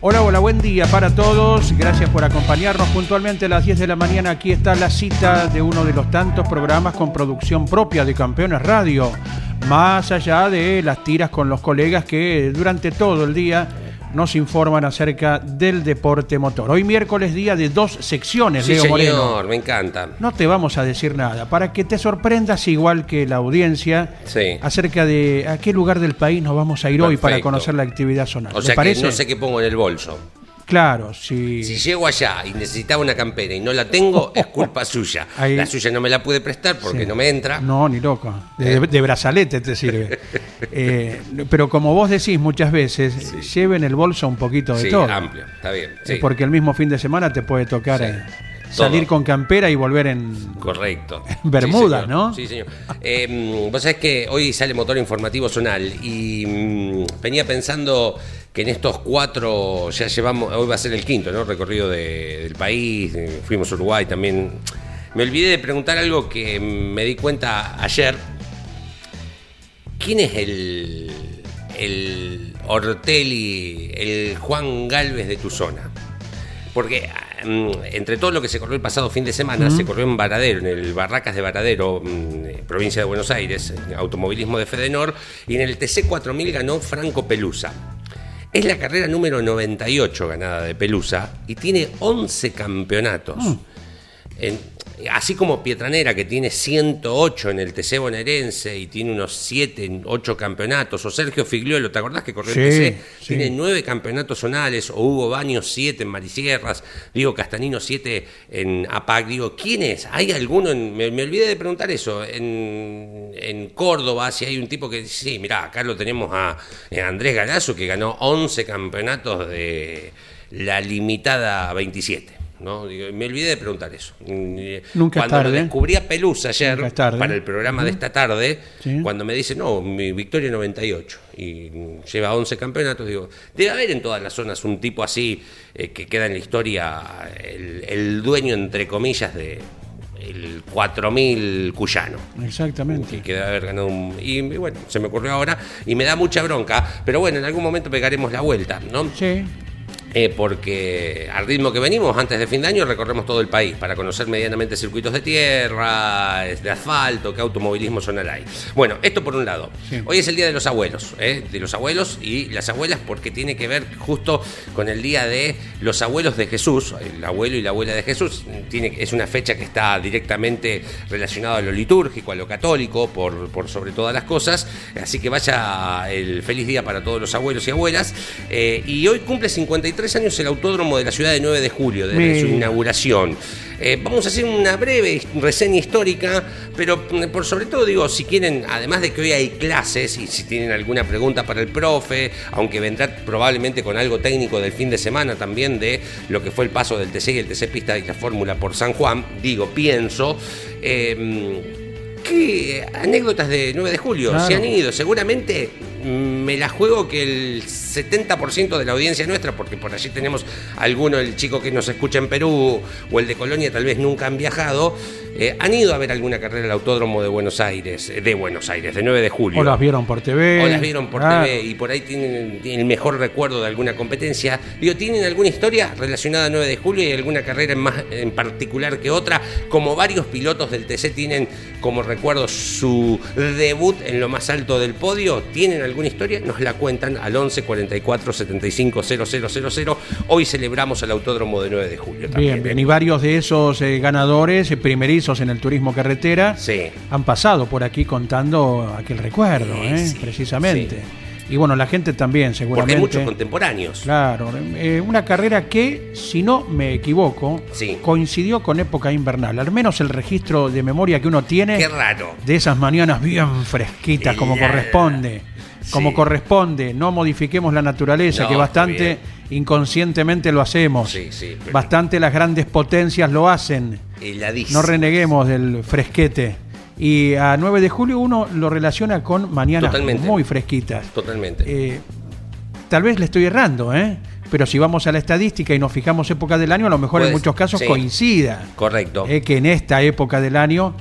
Hola, hola, buen día para todos. Gracias por acompañarnos puntualmente a las 10 de la mañana. Aquí está la cita de uno de los tantos programas con producción propia de Campeones Radio. Más allá de las tiras con los colegas que durante todo el día nos informan acerca del deporte motor. Hoy miércoles día de dos secciones, Sí, Leo señor, Moreno. me encanta. No te vamos a decir nada, para que te sorprendas igual que la audiencia Sí. acerca de a qué lugar del país nos vamos a ir hoy para conocer la actividad zonal. O ¿Le sea que parece? no sé qué pongo en el bolso. Claro, sí. Si llego allá y necesitaba una campera y no la tengo, es culpa suya. Ahí- La suya no me la pude prestar porque Sí. no me entra. No, ni loco. De, de brazalete te sirve. Eh, pero como vos decís muchas veces, lleve en el bolso un poquito de sí, todo. amplio, está bien. Eh, Sí, Porque el mismo fin de semana te puede tocar Sí. eh, salir con campera y volver en... correcto. Bermuda, Sí. ¿no? Sí, señor. Eh, vos sabés que hoy sale motor informativo zonal y mm, venía pensando que en estos cuatro, ya llevamos, hoy va a ser el quinto, ¿no? Recorrido de- del país, eh, fuimos a Uruguay también. Me olvidé de preguntar algo que me di cuenta ayer. ¿Quién es el, el Ortelli, el Juan Galvez de tu zona? Porque mm, entre todo lo que se corrió el pasado fin de semana, se corrió en Varadero, en el Barracas de Varadero, mm, eh, provincia de Buenos Aires, automovilismo de Fedenor, y en el TC4000 ganó Franco Pelusa. Es la carrera número 98 ganada de Pelusa y tiene 11 campeonatos. En- así como Pietranera, que tiene 108 en el TC bonaerense y tiene unos 7, 8 campeonatos, o Sergio Figliolo, ¿te acordás que corrió Sí, el TC? sí. Tiene 9 campeonatos zonales, o Hugo Baños 7 en Marisierras, Diego Castanino 7 en APAC. Digo, ¿quién es? ¿Hay alguno? En- me, me olvidé de preguntar eso. En, en Córdoba, si hay un tipo que dice, sí, mirá, acá lo tenemos a, eh, Andrés Galazo, que ganó 11 campeonatos de la limitada 27. ¿No? Digo, me olvidé de preguntar eso. Nunca es Cuando lo tarde. descubrí a Pelusa ayer, es para el programa de esta tarde, Sí. cuando me dice, no, mi victoria 98 y lleva 11 campeonatos, digo, debe haber en todas las zonas un tipo así eh, que queda en la historia el, el dueño, entre comillas, de el 4000 cuyano. Exactamente. Que, que debe haber ganado un. Y, y bueno, se me ocurrió ahora y me da mucha bronca, pero bueno, en algún momento pegaremos la vuelta, ¿no? Sí. Eh, porque al ritmo que venimos, antes de fin de año recorremos todo el país para conocer medianamente circuitos de tierra, de asfalto, qué automovilismo zonal hay. Bueno, esto por un lado. Sí. Hoy es el día de los abuelos, ¿eh? de los abuelos y las abuelas, porque tiene que ver justo con el día de los abuelos de Jesús, el abuelo y la abuela de Jesús. Tiene, es una fecha que está directamente relacionada a lo litúrgico, a lo católico, por, por sobre todas las cosas. Así que vaya el feliz día para todos los abuelos y abuelas. Eh, y hoy cumple 53 años el autódromo de la ciudad de 9 de julio, desde su inauguración. Eh, vamos a hacer una breve reseña histórica, pero mm, por sobre todo digo, si quieren, además de que hoy hay clases y si tienen alguna pregunta para el profe, aunque vendrá probablemente con algo técnico del fin de semana también de lo que fue el paso del TC y el TC Pista y la Fórmula por San Juan, digo, pienso. eh, ¿Qué anécdotas de 9 de julio? Claro. Se han ido. Seguramente mm, me la juego que el 70% de la audiencia nuestra, porque por allí tenemos alguno, el chico que nos escucha en Perú o el de Colonia, tal vez nunca han viajado, eh, han ido a ver alguna carrera al Autódromo de Buenos Aires, eh, de Buenos Aires, de 9 de julio. O las vieron por TV. O las vieron por Claro. TV y por ahí tienen, tienen el mejor recuerdo de alguna competencia. Digo, ¿tienen alguna historia relacionada a 9 de julio y alguna carrera en, más, en particular que otra? Como varios pilotos del TC tienen como recuerdo su debut en lo más alto del podio, ¿tienen alguna historia? Nos la cuentan al 11 40 44 75 000. Hoy celebramos el Autódromo de 9 de julio también. Bien, bien. Y varios de esos eh, ganadores eh, primerizos en el turismo carretera Sí. han pasado por aquí contando aquel recuerdo, Sí, ¿eh? sí, precisamente. Y bueno, la gente también, Porque seguramente. hay muchos contemporáneos. Claro, eh, una carrera que, si no me equivoco, Sí. coincidió con época invernal. Al menos el registro de memoria que uno tiene Qué raro. de esas mañanas bien fresquitas, como La- corresponde. Como corresponde, no modifiquemos la naturaleza, No, que bastante inconscientemente lo hacemos. Sí, sí, pero- Bastante las grandes potencias lo hacen. No reneguemos del fresquete. Y a 9 de julio uno lo relaciona con mañanas Totalmente. muy fresquitas. Totalmente. Eh, tal vez le estoy errando, ¿eh? Pero si vamos a la estadística y nos fijamos época del año, a lo mejor en muchos casos sí. coincida. Correcto. eh, que en esta época del año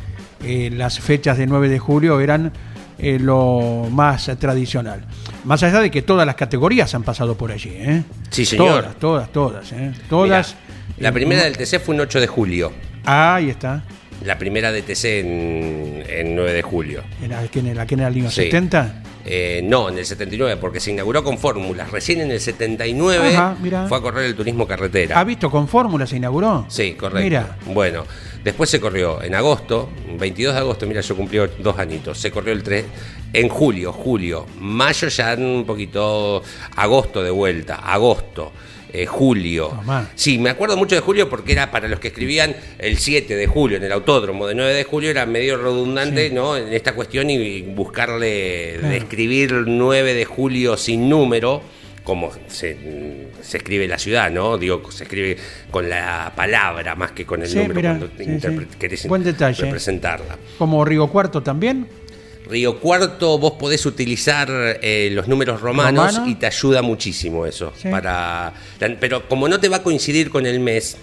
eh, las fechas de 9 de julio eran eh, lo más tradicional. Más allá de que todas las categorías han pasado por allí, ¿eh? Sí, señor. Todas, todas, todas, ¿eh? Todas. Mirá, la eh, primera del TC fue un 8 de julio. Ah, ahí está. La primera de TC en, en 9 de julio. ¿En aquel, en aquel año Sí. 70? Eh, no, en el 79, porque se inauguró con fórmulas. Recién en el 79 Ajá, fue a correr el turismo carretera. ¿Ha visto con fórmula se inauguró? Sí, correcto. Mira, Bueno, después se corrió en agosto, 22 de agosto, mira, yo cumplí dos añitos. Se corrió el 3 en julio, julio, mayo ya un poquito, agosto de vuelta, agosto. eh, julio. Tomá. Sí, me acuerdo mucho de julio porque era para los que escribían el 7 de julio en el autódromo de 9 de julio, era medio redundante ¿no? en esta cuestión y buscarle, Claro. describir 9 de julio sin número, como se, se escribe la ciudad, ¿no? Digo, se escribe con la palabra más que con el Sí, número mirá, cuando sí, querés Buen detalle. representarla. como Río Cuarto también. Río Cuarto, vos podés utilizar eh, los números romanos ¿Romano? y te ayuda muchísimo eso. Sí. Para, pero como no te va a coincidir con el mes,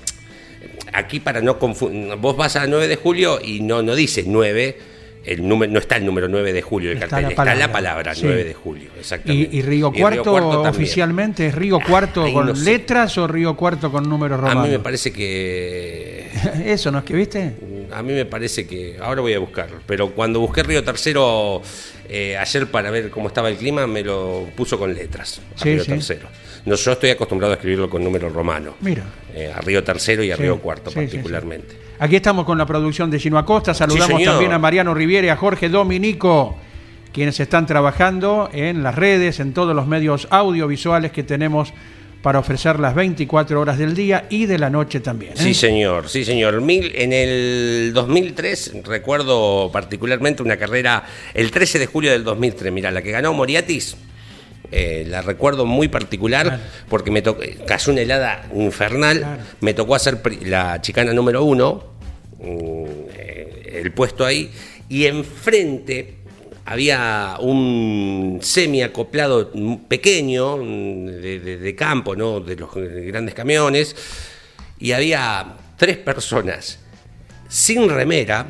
aquí para no confundir, vos vas a 9 de julio y no, no dice 9, el número, no está el número 9 de julio del Está cartel, está la palabra sí. 9 de julio, exactamente. Y, y Río Cuarto, oficialmente es Río Cuarto con no sé. letras o Río Cuarto con números A romanos. mí me parece que Eso, ¿no es que viste? A mí me parece que. Ahora voy a buscarlo. Pero cuando busqué Río Tercero eh, ayer para ver cómo estaba el clima, me lo puso con letras. A Sí, Río sí. Tercero. No, yo estoy acostumbrado a escribirlo con número romano. Mira. Eh, a Río Tercero y a Sí, Río Cuarto, sí, sí, particularmente. Aquí estamos con la producción de Gino Acosta. Saludamos también a Mariano Riviere y a Jorge Dominico, quienes están trabajando en las redes, en todos los medios audiovisuales que tenemos para ofrecer las 24 horas del día y de la noche también. ¿eh? Sí, señor, sí, señor. Mil, en el 2003, recuerdo particularmente una carrera, el 13 de julio del 2003, mira, la que ganó Moriatis, eh, la recuerdo muy particular Claro. porque me tocó, cayó una helada infernal, Claro. me tocó hacer la chicana número uno, mm, eh, el puesto ahí, y enfrente había un semi acoplado pequeño mm, de, de- de campo, ¿no? de los grandes camiones, y había tres personas sin remera,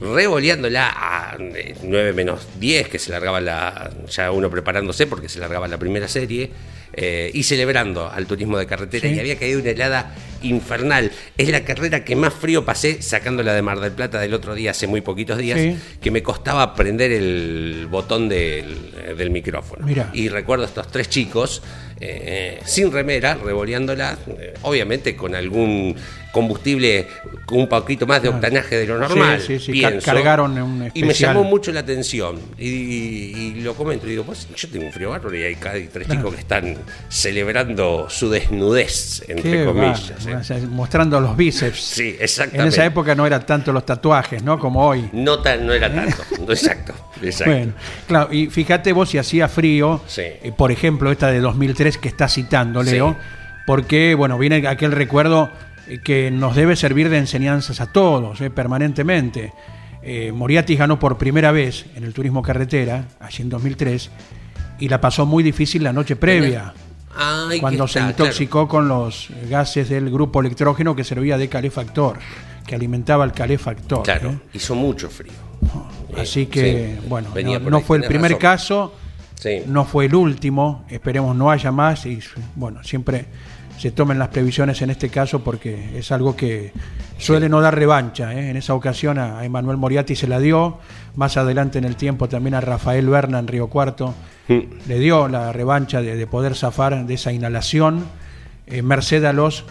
revoleándola a eh, 9 menos 10, que se largaba la, ya uno preparándose porque se largaba la primera serie, eh, y celebrando al turismo de carretera, Sí. y había caído una helada infernal. Es la carrera que más frío pasé sacándola de Mar del Plata del otro día, hace muy poquitos días, Sí. que me costaba prender el botón del, del micrófono. Mirá. Y recuerdo a estos tres chicos, eh, sin remera, revoleándola, eh, obviamente con algún combustible con un poquito más de octanaje de lo normal. Sí, sí, sí, pienso. cargaron un Y me especial. llamó mucho la atención. Y, y- y lo comento, y digo, pues yo tengo un frío bárbaro y hay cada tres chicos que están celebrando su desnudez, entre Qué comillas. ¿eh? mostrando los bíceps. Sí, En exactamente. esa época no eran tanto los tatuajes, ¿no? Como hoy. No, tan- no era tanto. exacto, exacto. Bueno, claro, y fíjate vos si hacía frío, Sí. eh, por ejemplo, esta de 2003 que está citando, Leo, Sí. porque, bueno, viene aquel recuerdo que nos debe servir de enseñanzas a todos, eh, permanentemente. Eh, Moriatis ganó por primera vez en el turismo carretera, allí en 2003, y la pasó muy difícil la noche previa. Ay, cuando se está, intoxicó con los gases del grupo electrógeno que servía de calefactor, que alimentaba el calefactor. Claro, ¿eh? hizo mucho frío. Así Eh, que, sí, bueno, no, no fue el primer razón. caso, Sí. no fue el último, esperemos no haya más y bueno, siempre se tomen las previsiones en este caso porque es algo que suele no dar revancha. ¿eh? En esa ocasión a Emanuel Moriarty se la dio, más adelante en el tiempo también a Rafael Berna en Río Cuarto mm. le dio la revancha de, poder zafar de esa inhalación, eh, merced a los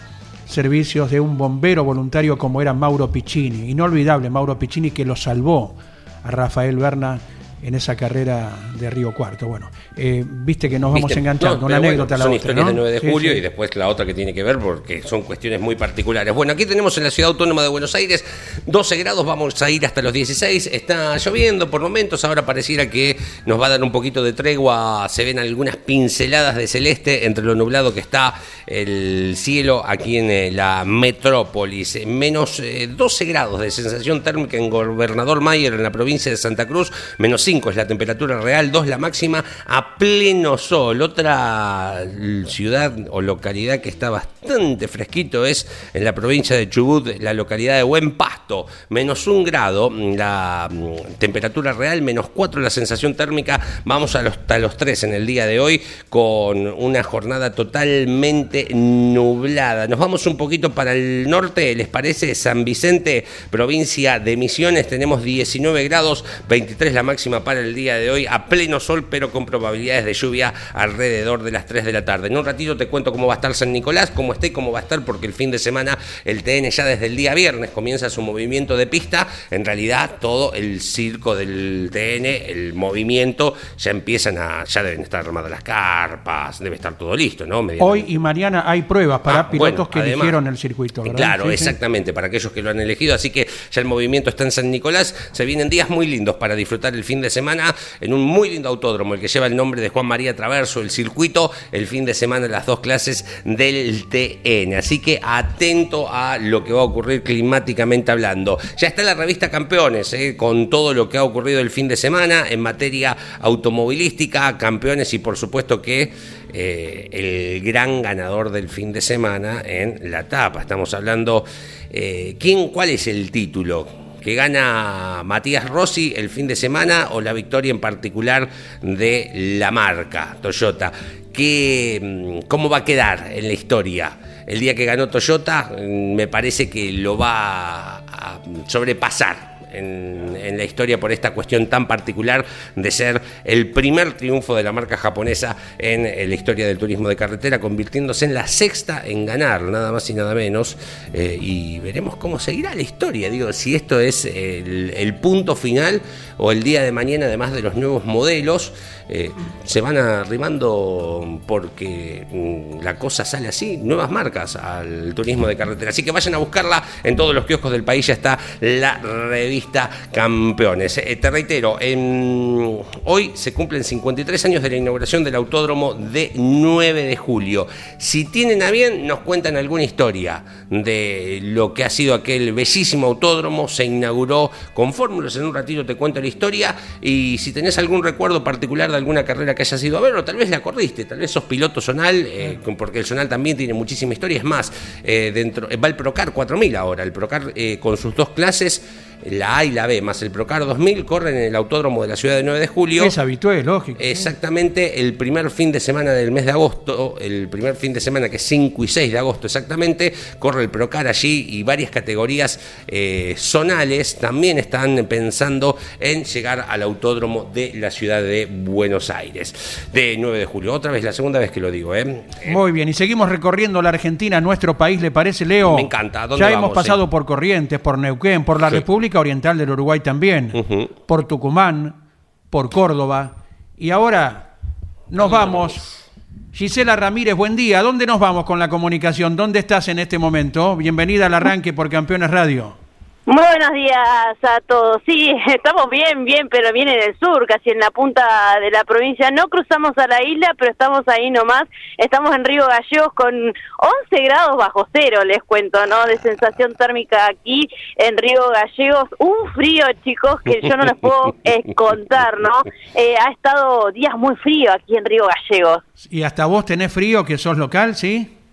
servicios de un bombero voluntario como era Mauro Piccini. Inolvidable Mauro Piccini que lo salvó a Rafael Berna en esa carrera de Río Cuarto. Bueno, eh, viste que nos vamos enganchando, una anécdota a la son otra. historias de 9 de julio y después la otra que tiene que ver porque son cuestiones muy particulares. Bueno, aquí tenemos en la ciudad autónoma de Buenos Aires 12 grados, vamos a ir hasta los 16. Está lloviendo por momentos, ahora pareciera que nos va a dar un poquito de tregua. Se ven algunas pinceladas de celeste entre lo nublado que está el cielo aquí en eh, la metrópolis. Menos 12 eh, grados de sensación térmica en Gobernador Mayer en la provincia de Santa Cruz, menos 5 es la temperatura real, 2 la máxima, a pleno sol. Otra ciudad o localidad que está bastante fresquito es en la provincia de Chubut, la localidad de Buen Pasto, menos un grado, la mm, temperatura real, menos 4 la sensación térmica, vamos a los, los 3 en el día de hoy con una jornada totalmente nublada. Nos vamos un poquito para el norte, ¿les parece? San Vicente, provincia de Misiones, tenemos 19 grados, 23 la máxima para el día de hoy a pleno sol, pero con probabilidades de lluvia alrededor de las 3 de la tarde. En un ratito te cuento cómo va a estar San Nicolás, cómo esté, cómo va a estar, porque el fin de semana el TN ya desde el día viernes comienza su movimiento de pista. En realidad, todo el circo del TN, el movimiento, ya empiezan a, ya deben estar armadas las carpas, debe estar todo listo, ¿no? Hoy y mañana hay pruebas para ah, pilotos que eligieron el circuito, ¿verdad? Claro, exactamente, para aquellos que lo han elegido. Así que ya el movimiento está en San Nicolás. Se vienen días muy lindos para disfrutar el fin de semana en un muy lindo autódromo, el que lleva el nombre de Juan María Traverso, el circuito, el fin de semana las dos clases del TN. Así que atento a lo que va a ocurrir climáticamente hablando. Ya está la revista Campeones, eh, con todo lo que ha ocurrido el fin de semana en materia automovilística, campeones y por supuesto que eh, el gran ganador del fin de semana en la etapa. Estamos hablando, eh, ¿quién, ¿cuál es el título? Que gana Matías Rossi el fin de semana o la victoria en particular de la marca Toyota. ¿Qué, mm, ¿Cómo va a quedar en la historia? El día que ganó Toyota mm, me parece que lo va a sobrepasar en, la historia por esta cuestión tan particular de ser el primer triunfo de la marca japonesa en, la historia del turismo de carretera, convirtiéndose en la sexta en ganar, nada más y nada menos. Eh, y veremos cómo seguirá la historia. Digo, si esto es el, punto final o el día de mañana, además de los nuevos modelos, eh, se van arrimando porque mm, la cosa sale así, nuevas marcas al turismo de carretera. Así que vayan a buscarla en todos los kioscos del país, ya está la revista Campeones. Eh, te reitero, hoy se cumplen 53 años de la inauguración del autódromo de 9 de julio. Si tienen a bien, nos cuentan alguna historia de lo que ha sido aquel bellísimo autódromo. Se inauguró con fórmulas, en un ratito te cuento la historia. Y si tenés algún recuerdo particular de alguna carrera que hayas ido a ver, o tal vez la corriste, tal vez sos piloto zonal, eh, porque el zonal también tiene muchísima historia. Es más, eh, dentro, va el Procar 4000 ahora, el Procar con sus dos clases la A y la B, más el Procar 2000, corren en el autódromo de la ciudad de 9 de julio. Es habitual, lógico. Exactamente, el primer fin de semana del mes de agosto, el primer fin de semana que es 5 y 6 de agosto exactamente, corre el Procar allí y varias categorías eh, zonales también están pensando en llegar al autódromo de la ciudad de Buenos Aires, de 9 de julio. Otra vez, la segunda vez que lo digo. ¿eh? Muy bien, y seguimos recorriendo la Argentina, nuestro país, ¿le parece, Leo? Me encanta. ya hemos pasado por Corrientes, por Neuquén, por la República Oriental del Uruguay también, por Tucumán, por Córdoba. Y ahora nos vamos. Gisela Ramírez, buen día. ¿Dónde nos vamos con la comunicación? ¿Dónde estás en este momento? Bienvenida al arranque por Campeones Radio. Muy buenos días a todos. Sí, estamos bien, bien, pero bien en el sur, casi en la punta de la provincia. No cruzamos a la isla, pero estamos ahí nomás. Estamos en Río Gallegos con 11 grados bajo cero, les cuento, ¿no? De sensación térmica aquí en Río Gallegos. Un frío, chicos, que yo no les puedo contar, ¿no? Eh, ha estado días muy frío aquí en Río Gallegos. ¿Y hasta vos tenés frío, que sos local, sí?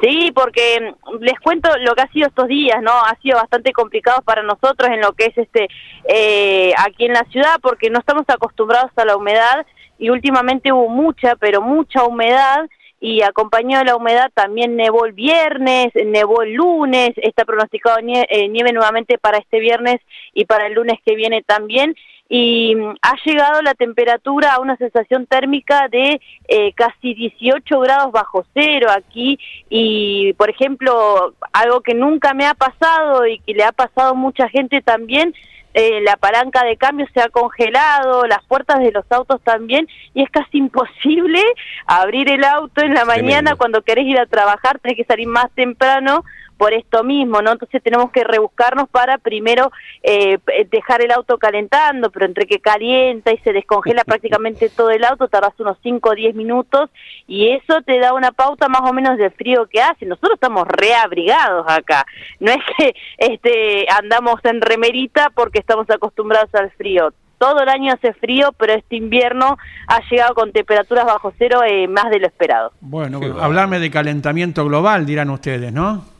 Sí, porque les cuento lo que ha sido estos días, ¿no? Ha sido bastante complicado para nosotros en lo que es este eh, aquí en la ciudad, porque no estamos acostumbrados a la humedad y últimamente hubo mucha, pero mucha humedad y acompañado de la humedad también nevó el viernes, nevó el lunes, está pronosticado eh, nieve, nuevamente para este viernes y para el lunes que viene también y mm, ha llegado la temperatura a una sensación térmica de eh, casi 18 grados bajo cero aquí y por ejemplo algo que nunca me ha pasado y que le ha pasado a mucha gente también eh, la palanca de cambio se ha congelado, las puertas de los autos también, y es casi imposible abrir el auto en la mañana cuando querés ir a trabajar, tenés que salir más temprano por esto mismo, ¿no? Entonces tenemos que rebuscarnos para primero eh, dejar el auto calentando, pero entre que calienta y se descongela prácticamente todo el auto, tardas unos 5 o 10 minutos y eso te da una pauta más o menos del frío que hace. Nosotros estamos reabrigados acá, no es que este, andamos en remerita porque estamos acostumbrados al frío todo el año hace frío, pero este invierno ha llegado con temperaturas bajo cero eh, más de lo esperado. Bueno, hablarme de calentamiento global, dirán ustedes, ¿no?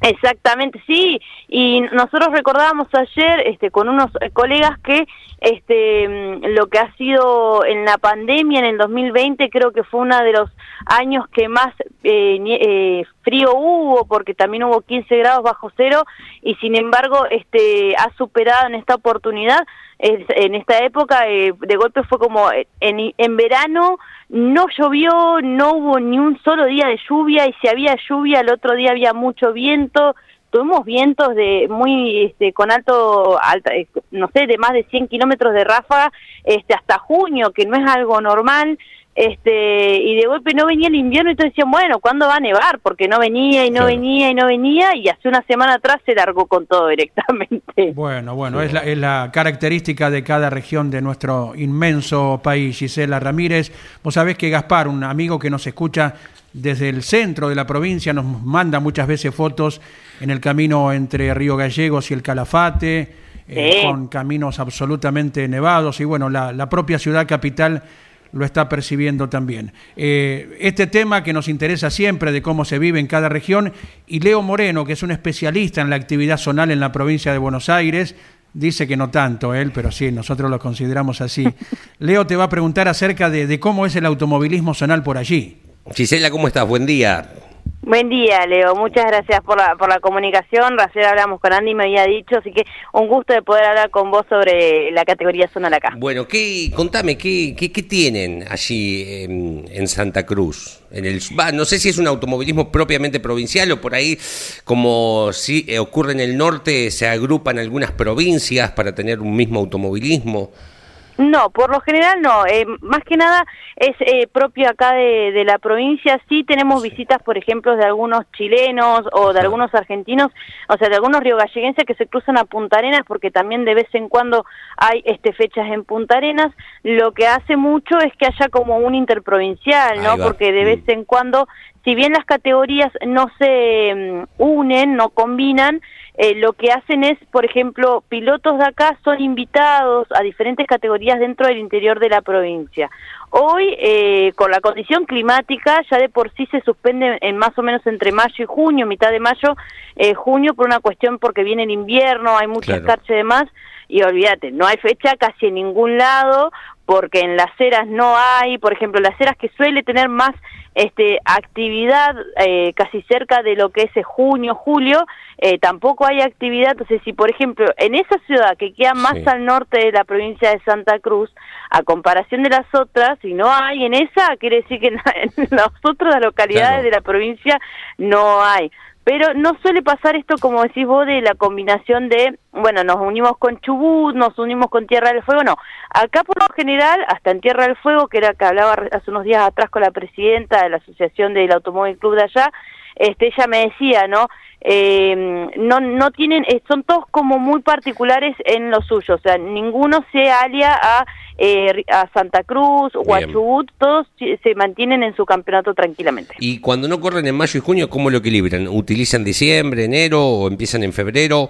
Exactamente, sí, y nosotros recordábamos ayer este, con unos eh, colegas que este, mm, lo que ha sido en la pandemia en el 2020 creo que fue uno de los años que más eh, eh, frío hubo, porque también hubo 15 grados bajo cero, y sin embargo este, ha superado en esta oportunidad, en esta época, de golpe fue como en, en verano no llovió, no hubo ni un solo día de lluvia y si había lluvia el otro día había mucho viento, tuvimos vientos de muy este, con alto, alta, eh, no sé, de más de 100 kilómetros de ráfaga este, hasta junio, que no es algo normal este y de golpe no venía el invierno y entonces decían, bueno, ¿cuándo va a nevar? Porque no venía y no venía y no venía y hace una semana atrás se largó con todo directamente. Bueno, bueno, es la, es la característica de cada región de nuestro inmenso país, Gisela Ramírez. Vos sabés que Gaspar, un amigo que nos escucha desde el centro de la provincia, nos manda muchas veces fotos en el camino entre Río Gallegos y el Calafate, eh, con caminos absolutamente nevados y bueno, la, la propia ciudad capital lo está percibiendo también. Eh, este tema que nos interesa siempre de cómo se vive en cada región, y Leo Moreno, que es un especialista en la actividad zonal en la provincia de Buenos Aires, dice que no tanto él, pero sí, nosotros lo consideramos así. Leo te va a preguntar acerca de, de cómo es el automovilismo zonal por allí. Gisela, ¿cómo estás? Buen día. Buen día, Leo. Muchas gracias por la, por la comunicación. Ayer hablamos con Andy, me había dicho, así que un gusto de poder hablar con vos sobre la categoría zonal acá. Bueno, ¿qué, contame, ¿qué, qué, tienen allí en, Santa Cruz? En el, no sé si es un automovilismo propiamente provincial o por ahí, como si ocurre en el norte, se agrupan algunas provincias para tener un mismo automovilismo. No, por lo general no. Eh, más que nada es eh, propio acá de, la provincia. Sí tenemos visitas, por ejemplo, de algunos chilenos o de algunos argentinos, o sea, de algunos riogalleguenses que se cruzan a Punta Arenas porque también de vez en cuando hay este fechas en Punta Arenas. Lo que hace mucho es que haya como un interprovincial, ¿no? Porque de vez mm. en cuando, si bien las categorías no se mm, unen, no combinan, eh, lo que hacen es, por ejemplo, pilotos de acá son invitados a diferentes categorías dentro del interior de la provincia. Hoy, eh, con la condición climática, ya de por sí se suspende en más o menos entre mayo y junio, mitad de mayo, eh, junio, por una cuestión porque viene el invierno, hay mucha claro. de más, y olvídate, no hay fecha casi en ningún lado, porque en las eras no hay, por ejemplo, las eras que suele tener más este, actividad eh, casi cerca de lo que es junio, julio, eh, tampoco hay actividad. Entonces, si por ejemplo en esa ciudad que queda más al norte de la provincia de Santa Cruz, a comparación de las otras, si no hay en esa, quiere decir que en, las otras localidades de la provincia no hay. Pero no suele pasar esto, como decís vos, de la combinación de, bueno, nos unimos con Chubut, nos unimos con Tierra del Fuego, no. Acá por lo general, hasta en Tierra del Fuego, que era que hablaba hace unos días atrás con la presidenta de la Asociación del Automóvil Club de allá, este, ella me decía, ¿no? Eh, no, no tienen, eh, son todos como muy particulares en lo suyo, o sea, ninguno se alia a, eh, a Santa Cruz o a Chubut, todos se mantienen en su campeonato tranquilamente. Y cuando no corren en mayo y junio, ¿cómo lo equilibran? ¿Utilizan diciembre, enero o empiezan en febrero?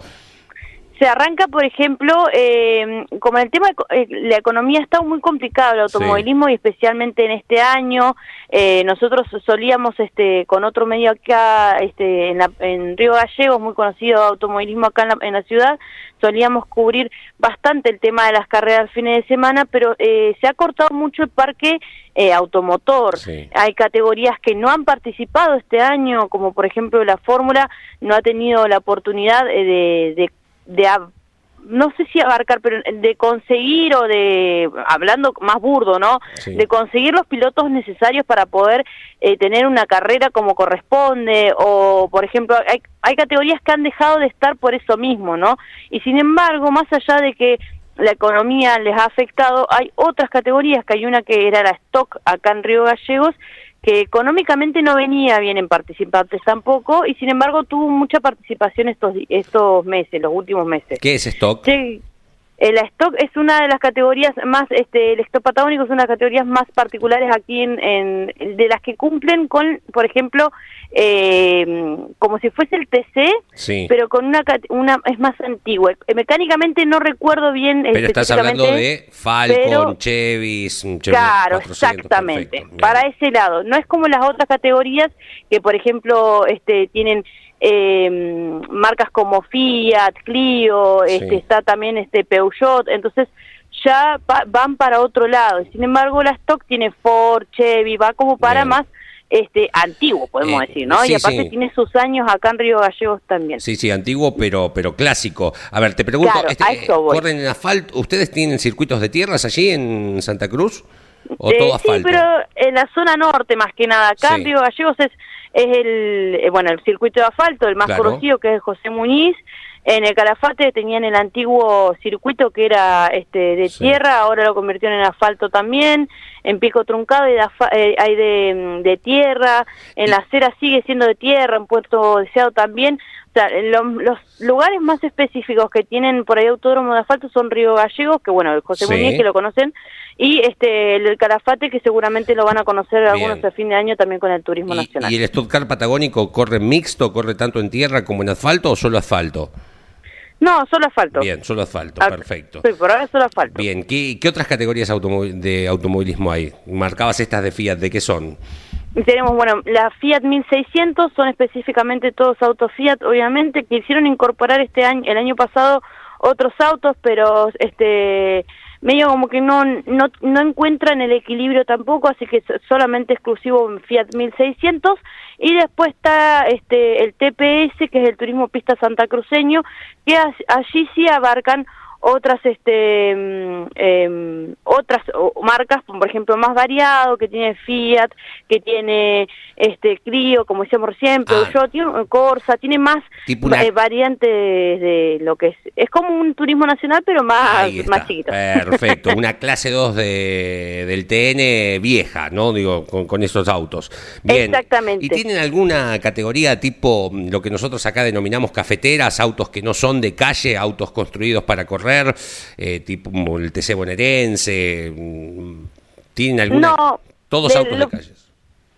Se arranca, por ejemplo, eh, como el tema, de, eh, la economía está muy complicada, el automovilismo y especialmente en este año, eh, nosotros solíamos, este, con otro medio acá, este, en, en Río Gallegos, muy conocido automovilismo acá en la, en la, ciudad, solíamos cubrir bastante el tema de las carreras fines de semana, pero eh, se ha cortado mucho el parque eh, automotor. Sí. Hay categorías que no han participado este año, como por ejemplo la Fórmula, no ha tenido la oportunidad de, de de no sé si abarcar, pero de conseguir o de, hablando más burdo, ¿no? Sí. De conseguir los pilotos necesarios para poder eh, tener una carrera como corresponde, o por ejemplo, hay, hay categorías que han dejado de estar por eso mismo, ¿no? Y sin embargo, más allá de que la economía les ha afectado, hay otras categorías, que hay una que era la stock acá en Río Gallegos, que económicamente no venía bien en participantes tampoco y sin embargo tuvo mucha participación estos estos meses, los últimos meses. ¿Qué es stock? Sí, el stock es una de las categorías más, este, el stock patagónico es una de las categorías más particulares aquí en, en de las que cumplen con, por ejemplo, eh, como si fuese el TC, sí. pero con una, una es más antigua. Eh, mecánicamente no recuerdo bien. Pero estás hablando de Falcon, pero, Chevy, Chevy Claro, 400, exactamente. Perfecto, para ese lado, no es como las otras categorías que, por ejemplo, este, tienen eh, marcas como Fiat, Clio, sí. este, está también este Peugeot, entonces ya va, van para otro lado. Sin embargo, la stock tiene Ford, Chevy, va como para Bien. más este antiguo, podemos eh, decir, ¿no? Sí, y aparte sí. tiene sus años acá en Río Gallegos también. Sí, sí, antiguo, pero pero clásico. A ver, te pregunto, claro, este, ¿corren en asfalto? ¿Ustedes tienen circuitos de tierras allí en Santa Cruz? ¿O todo eh, asfalto? Sí, pero en la zona norte más que nada. Acá Sí. en Río Gallegos es, es el, eh, bueno, el circuito de asfalto, el más Claro. conocido que es José Muñiz. En el Calafate tenían el antiguo circuito que era este de Sí. tierra, ahora lo convirtieron en asfalto también. En Pico Truncado hay de, eh, hay de, de tierra, en la acera sigue siendo de tierra, en Puerto Deseado también. Sea, lo- los lugares más específicos que tienen por ahí autódromo de asfalto son Río Gallegos, que bueno, el José Sí. Muñiz que lo conocen, y este el del Calafate que seguramente lo van a conocer algunos a fin de año también con el turismo ¿Y, nacional. y el Stuttgart patagónico corre mixto, corre tanto en tierra como en asfalto o solo asfalto? No, solo asfalto. Bien, solo asfalto, Ah, perfecto. Sí, por ahora solo asfalto. Bien, ¿qué, qué otras categorías automo- de automovilismo hay? Marcabas estas de Fiat, ¿de qué son? Y tenemos, bueno, la Fiat 1600 son específicamente todos autos Fiat, obviamente, que hicieron incorporar este año, el año pasado otros autos, pero este medio como que no no no encuentran el equilibrio tampoco, así que solamente exclusivo en Fiat 1600 y después está este el TPS, que es el Turismo Pista Santa Cruceño, que allí sí abarcan otras este em, otras marcas por ejemplo más variado que tiene Fiat que tiene este Clio como decíamos recién Ah. Peugeot tiene un Corsa tiene más una- eh, variantes de lo que es es como un turismo nacional pero más chiquito Perfecto, una clase 2 de, del TN vieja, ¿no? Digo, con, con esos autos. Bien. Exactamente. ¿Y tienen alguna categoría tipo mm, lo que nosotros acá denominamos cafeteras, autos que no son de calle, autos construidos para correr, eh, tipo el TC bonaerense? mm, ¿Tienen alguna? No, Todos de autos lo- de calles.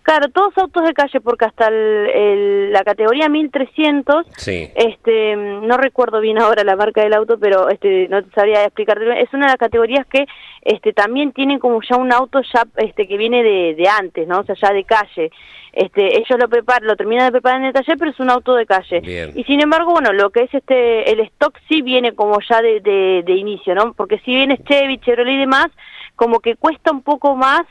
Claro todos autos de calle porque hasta el, el- la categoría 1300 Sí. este no recuerdo bien ahora la marca del auto pero este no te sabría explicarte bien. es una de las categorías que este también tienen como ya un auto ya este que viene de, de antes no o sea ya de calle este ellos lo preparan lo terminan de preparar en el taller pero es un auto de calle Bien. y sin embargo bueno lo que es este el stock sí viene como ya de, de, de inicio no porque si bien es Chevy Chevrolet y demás como que cuesta un poco más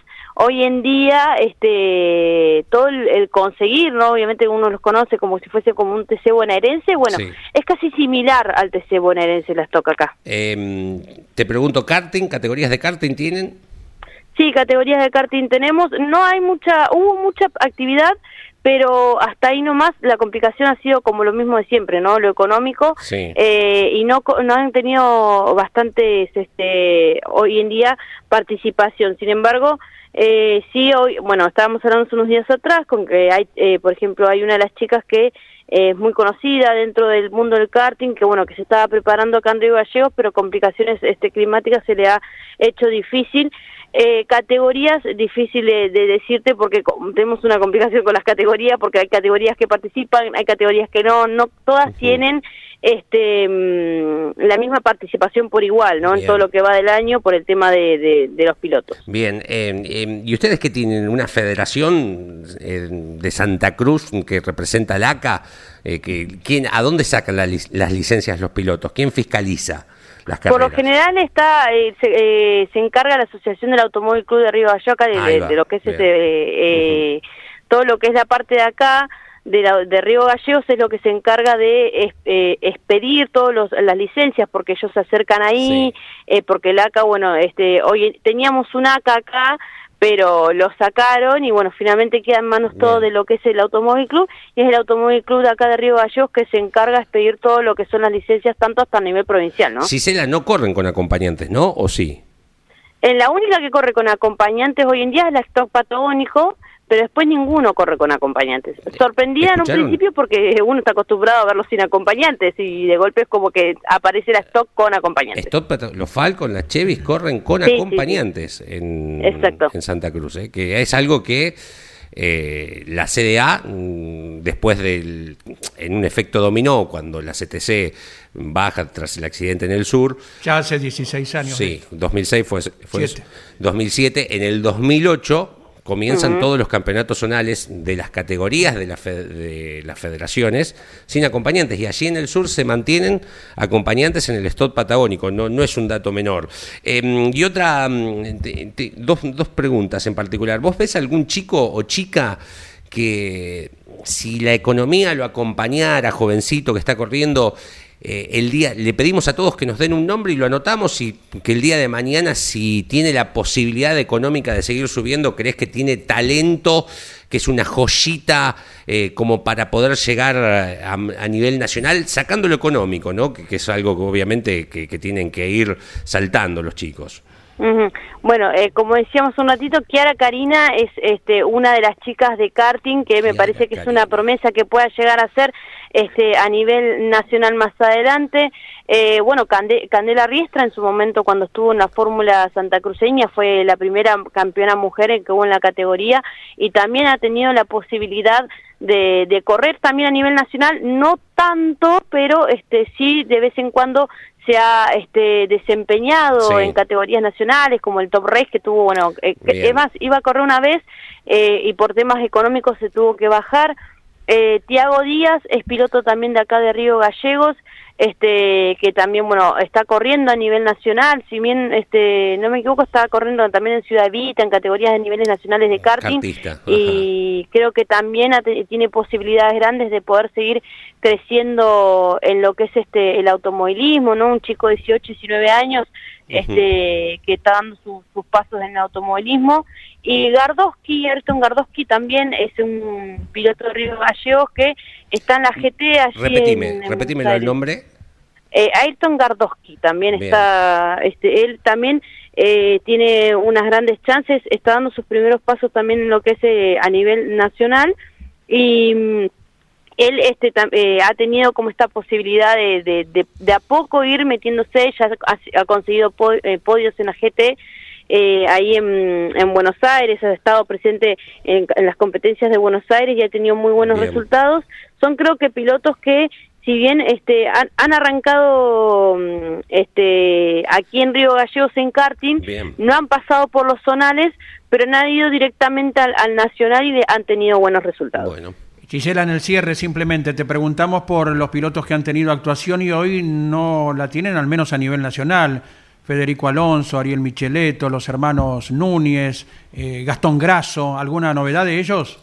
hoy en día este todo el, el conseguir no obviamente uno los conoce como si fuese como un TC bonaerense bueno Sí. es casi similar al TC bonaerense la stock acá Em, te pregunto, ¿karting? ¿Categorías de karting tienen? sí categorías de karting tenemos no hay mucha hubo mucha actividad pero hasta ahí nomás la complicación ha sido como lo mismo de siempre no lo económico Sí. eh, y no no han tenido bastantes este hoy en día participación sin embargo eh, sí hoy bueno estábamos hablando hace unos días atrás con que hay eh, por ejemplo hay una de las chicas que eh, es muy conocida dentro del mundo del karting que bueno que se estaba preparando acá en Río Gallegos pero complicaciones este climáticas se le ha hecho difícil. Eh, categorías, difícil de, decirte porque tenemos una complicación con las categorías, porque hay categorías que participan, hay categorías que no, no todas tienen este mm, la misma participación por igual, ¿no? En todo lo que va del año por el tema de, los pilotos. Bien, eh, eh, ¿y ustedes que tienen una federación eh, de Santa Cruz que representa la ACA? que, ¿quién, ¿A dónde sacan las licencias los pilotos? ¿Quién fiscaliza? Las por lo general está se, encarga la Asociación del Automóvil Club de Río Ayoca de, lo que es ese, todo lo que es la parte de acá de, de Río Gallegos es lo que se encarga de eh, expedir todas las licencias porque ellos se acercan ahí, eh, porque el ACA, bueno, este, hoy teníamos un ACA acá, pero lo sacaron y bueno, finalmente queda en manos todo de lo que es el Automóvil Club y es el Automóvil Club de acá de Río Gallegos que se encarga de expedir todo lo que son las licencias tanto hasta a nivel provincial, ¿no? la no corren con acompañantes, ¿no? ¿O sí? En la única que corre con acompañantes hoy en día es la Stock Patagónico, pero después ninguno corre con acompañantes. Sorprendida en un principio porque uno está acostumbrado a verlos sin acompañantes y de golpe es como que aparece la stock con acompañantes. los Falcon, las Chevys corren con acompañantes En, en Santa Cruz, ¿eh? que es algo que eh, la CDA, mm, después del, en un efecto dominó, cuando la CTC baja tras el accidente en el sur. Ya hace 16 años. Sí, 2006 fue, fue 2007. En el 2008 comienzan todos los campeonatos zonales de las categorías de, de, las federaciones sin acompañantes y allí en el sur se mantienen acompañantes en el stop patagónico, no, no es un dato menor. Em, y otra, mm, dos, dos preguntas en particular. ¿Vos ves algún chico o chica que si la economía lo acompañara, jovencito que está corriendo, eh, el día, le pedimos a todos que nos den un nombre y lo anotamos y que el día de mañana, si tiene la posibilidad económica de seguir subiendo, crees que tiene talento, que es una joyita eh, como para poder llegar a, nivel nacional, sacando lo económico, ¿no? Que, es algo que obviamente que, tienen que ir saltando los chicos. Bueno, eh, como decíamos un ratito, Kiara Karina es este, una de las chicas de karting que me parece que es una promesa que pueda llegar a ser este, a nivel nacional más adelante. Eh, bueno, Candela Riestra en su momento cuando estuvo en la Fórmula Santa Cruceña fue la primera campeona mujer que hubo en la categoría y también ha tenido la posibilidad de, de correr también a nivel nacional, no tanto, pero este sí de vez en cuando se ha este, desempeñado en categorías nacionales como el Top Race que tuvo, bueno, eh, además iba a correr una vez eh, y por temas económicos se tuvo que bajar, eh, Tiago Díaz es piloto también de acá de Río Gallegos, este que también bueno está corriendo a nivel nacional, si bien este no me equivoco estaba corriendo también en Ciudad Vita en categorías de niveles nacionales de karting y creo que también tiene posibilidades grandes de poder seguir creciendo en lo que es este el automovilismo, ¿no? Un chico de 18, 19 años este que está dando sus pasos en el automovilismo. Y Gardowski, Ayrton Gardowski también es un piloto de Río Gallegos que está en la GT allí Repetime, repetime el nombre. Eh, Ayrton Gardowski también está, este, él también eh, tiene unas grandes chances, está dando sus primeros pasos también en lo que es eh, a nivel nacional. Y mm, él este, eh, ha tenido como esta posibilidad de, de, a poco ir metiéndose, ya ha, conseguido podios en la GT, eh, ahí en, en, Buenos Aires, ha estado presente en, las competencias de Buenos Aires y ha tenido muy buenos resultados. Son creo que pilotos que si bien este han, arrancado mm, este aquí en Río Gallegos en karting, no han pasado por los zonales, pero han ido directamente al, nacional y han tenido buenos resultados. Bueno. Gisela, en el cierre simplemente te preguntamos por los pilotos que han tenido actuación y hoy no la tienen, al menos a nivel nacional. Federico Alonso, Ariel Micheletto, los hermanos Núñez, eh, Gastón Grasso, ¿alguna novedad de ellos?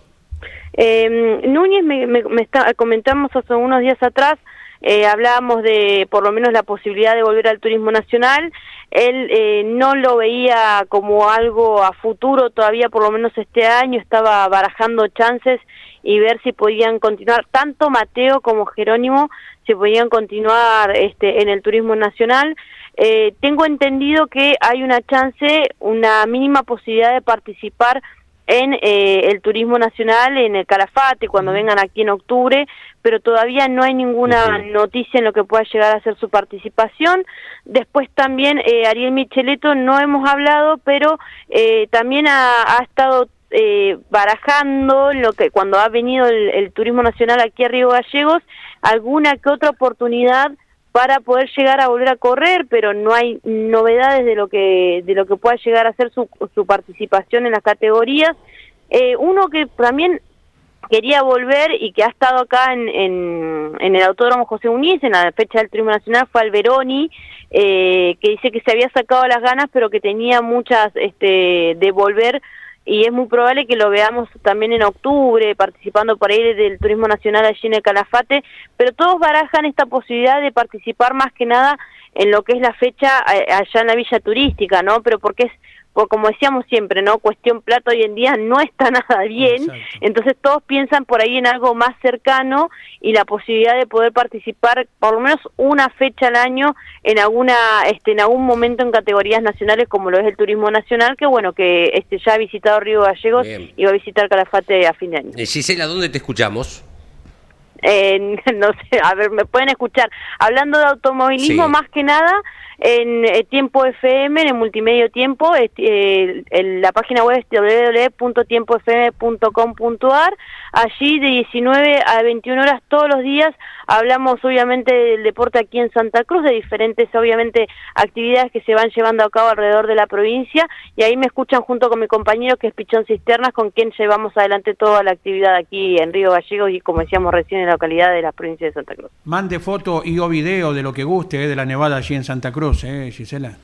Eh, Núñez, me, me, comentamos hace unos días atrás, eh, hablábamos de por lo menos la posibilidad de volver al turismo nacional. Él eh, no lo veía como algo a futuro todavía, por lo menos este año, estaba barajando chances y ver si podían continuar, tanto Mateo como Jerónimo, si podían continuar este, en el turismo nacional. Eh, tengo entendido que hay una chance, una mínima posibilidad de participar en eh, el turismo nacional, en el Calafate, cuando vengan aquí en octubre, pero todavía no hay ninguna noticia en lo que pueda llegar a ser su participación. Después también eh, Ariel Micheleto no hemos hablado, pero eh, también ha, ha estado eh, barajando lo que cuando ha venido el, el, turismo nacional aquí a Río Gallegos alguna que otra oportunidad para poder llegar a volver a correr pero no hay novedades de lo que de lo que pueda llegar a ser su, su participación en las categorías. Eh, uno que también quería volver y que ha estado acá en, en, el Autódromo José Uniz en la fecha del Turismo Nacional fue Alberoni, eh, que dice que se había sacado las ganas, pero que tenía muchas este, de volver y es muy probable que lo veamos también en octubre, participando por ahí del Turismo Nacional allí en el Calafate, pero todos barajan esta posibilidad de participar más que nada en lo que es la fecha eh, allá en la villa turística, ¿no? Pero porque es porque como decíamos siempre, ¿no? Cuestión plata hoy en día no está nada bien, Exacto. entonces todos piensan por ahí en algo más cercano y la posibilidad de poder participar por lo menos una fecha al año en alguna este en algún momento en categorías nacionales como lo es el turismo nacional, que bueno, que este ya ha visitado Río Gallegos bien. y va a visitar Calafate a fin de año. Eh, Gisela, ¿dónde te escuchamos? Eh, no sé, a ver, me pueden escuchar. Hablando de automovilismo, sí. más que nada, en eh, Tiempo FM, en el multimedio Tiempo, eh, la página web es www.tiempofm.com.ar. Allí de 19 a 21 horas todos los días hablamos obviamente del deporte aquí en Santa Cruz, de diferentes obviamente actividades que se van llevando a cabo alrededor de la provincia y ahí me escuchan junto con mi compañero que es Pichón Cisternas, con quien llevamos adelante toda la actividad aquí en Río Gallegos y como decíamos recién en la localidad de la provincia de Santa Cruz. Mande foto y o video de lo que guste eh, de la nevada allí en Santa Cruz, ¿eh, Gisela?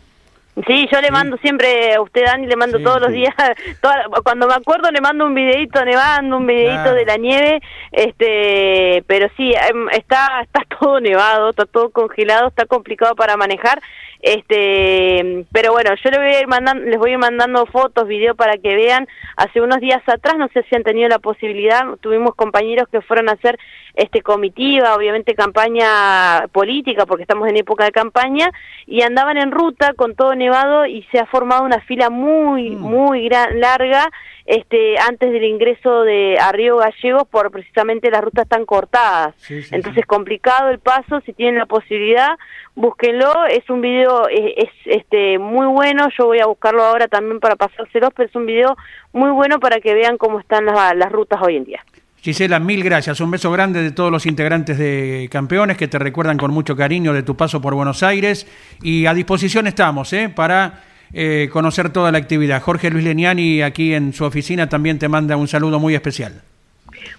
Sí, yo le mando siempre a usted, Dani, le mando sí, todos sí. los días, toda, cuando me acuerdo le mando un videito nevando, un videito claro. de la nieve, este, pero sí, em, está, está todo nevado, está todo congelado, está complicado para manejar, este, pero bueno, yo les voy a ir mandando, les voy a ir mandando fotos, videos para que vean. Hace unos días atrás, no sé si han tenido la posibilidad, tuvimos compañeros que fueron a hacer este comitiva, obviamente campaña política, porque estamos en época de campaña, y andaban en ruta con todo nevado y se ha formado una fila muy, mm. muy gran, larga este antes del ingreso de a Río Gallegos por precisamente las rutas tan cortadas. Sí, sí, Entonces sí. complicado el paso, si tienen la posibilidad, búsquenlo, es un video es, es, este muy bueno, yo voy a buscarlo ahora también para pasárselos, pero es un video muy bueno para que vean cómo están las, las rutas hoy en día. Gisela, mil gracias. Un beso grande de todos los integrantes de Campeones que te recuerdan con mucho cariño de tu paso por Buenos Aires. Y a disposición estamos ¿eh? para eh, conocer toda la actividad. Jorge Luis Leniani aquí en su oficina también te manda un saludo muy especial.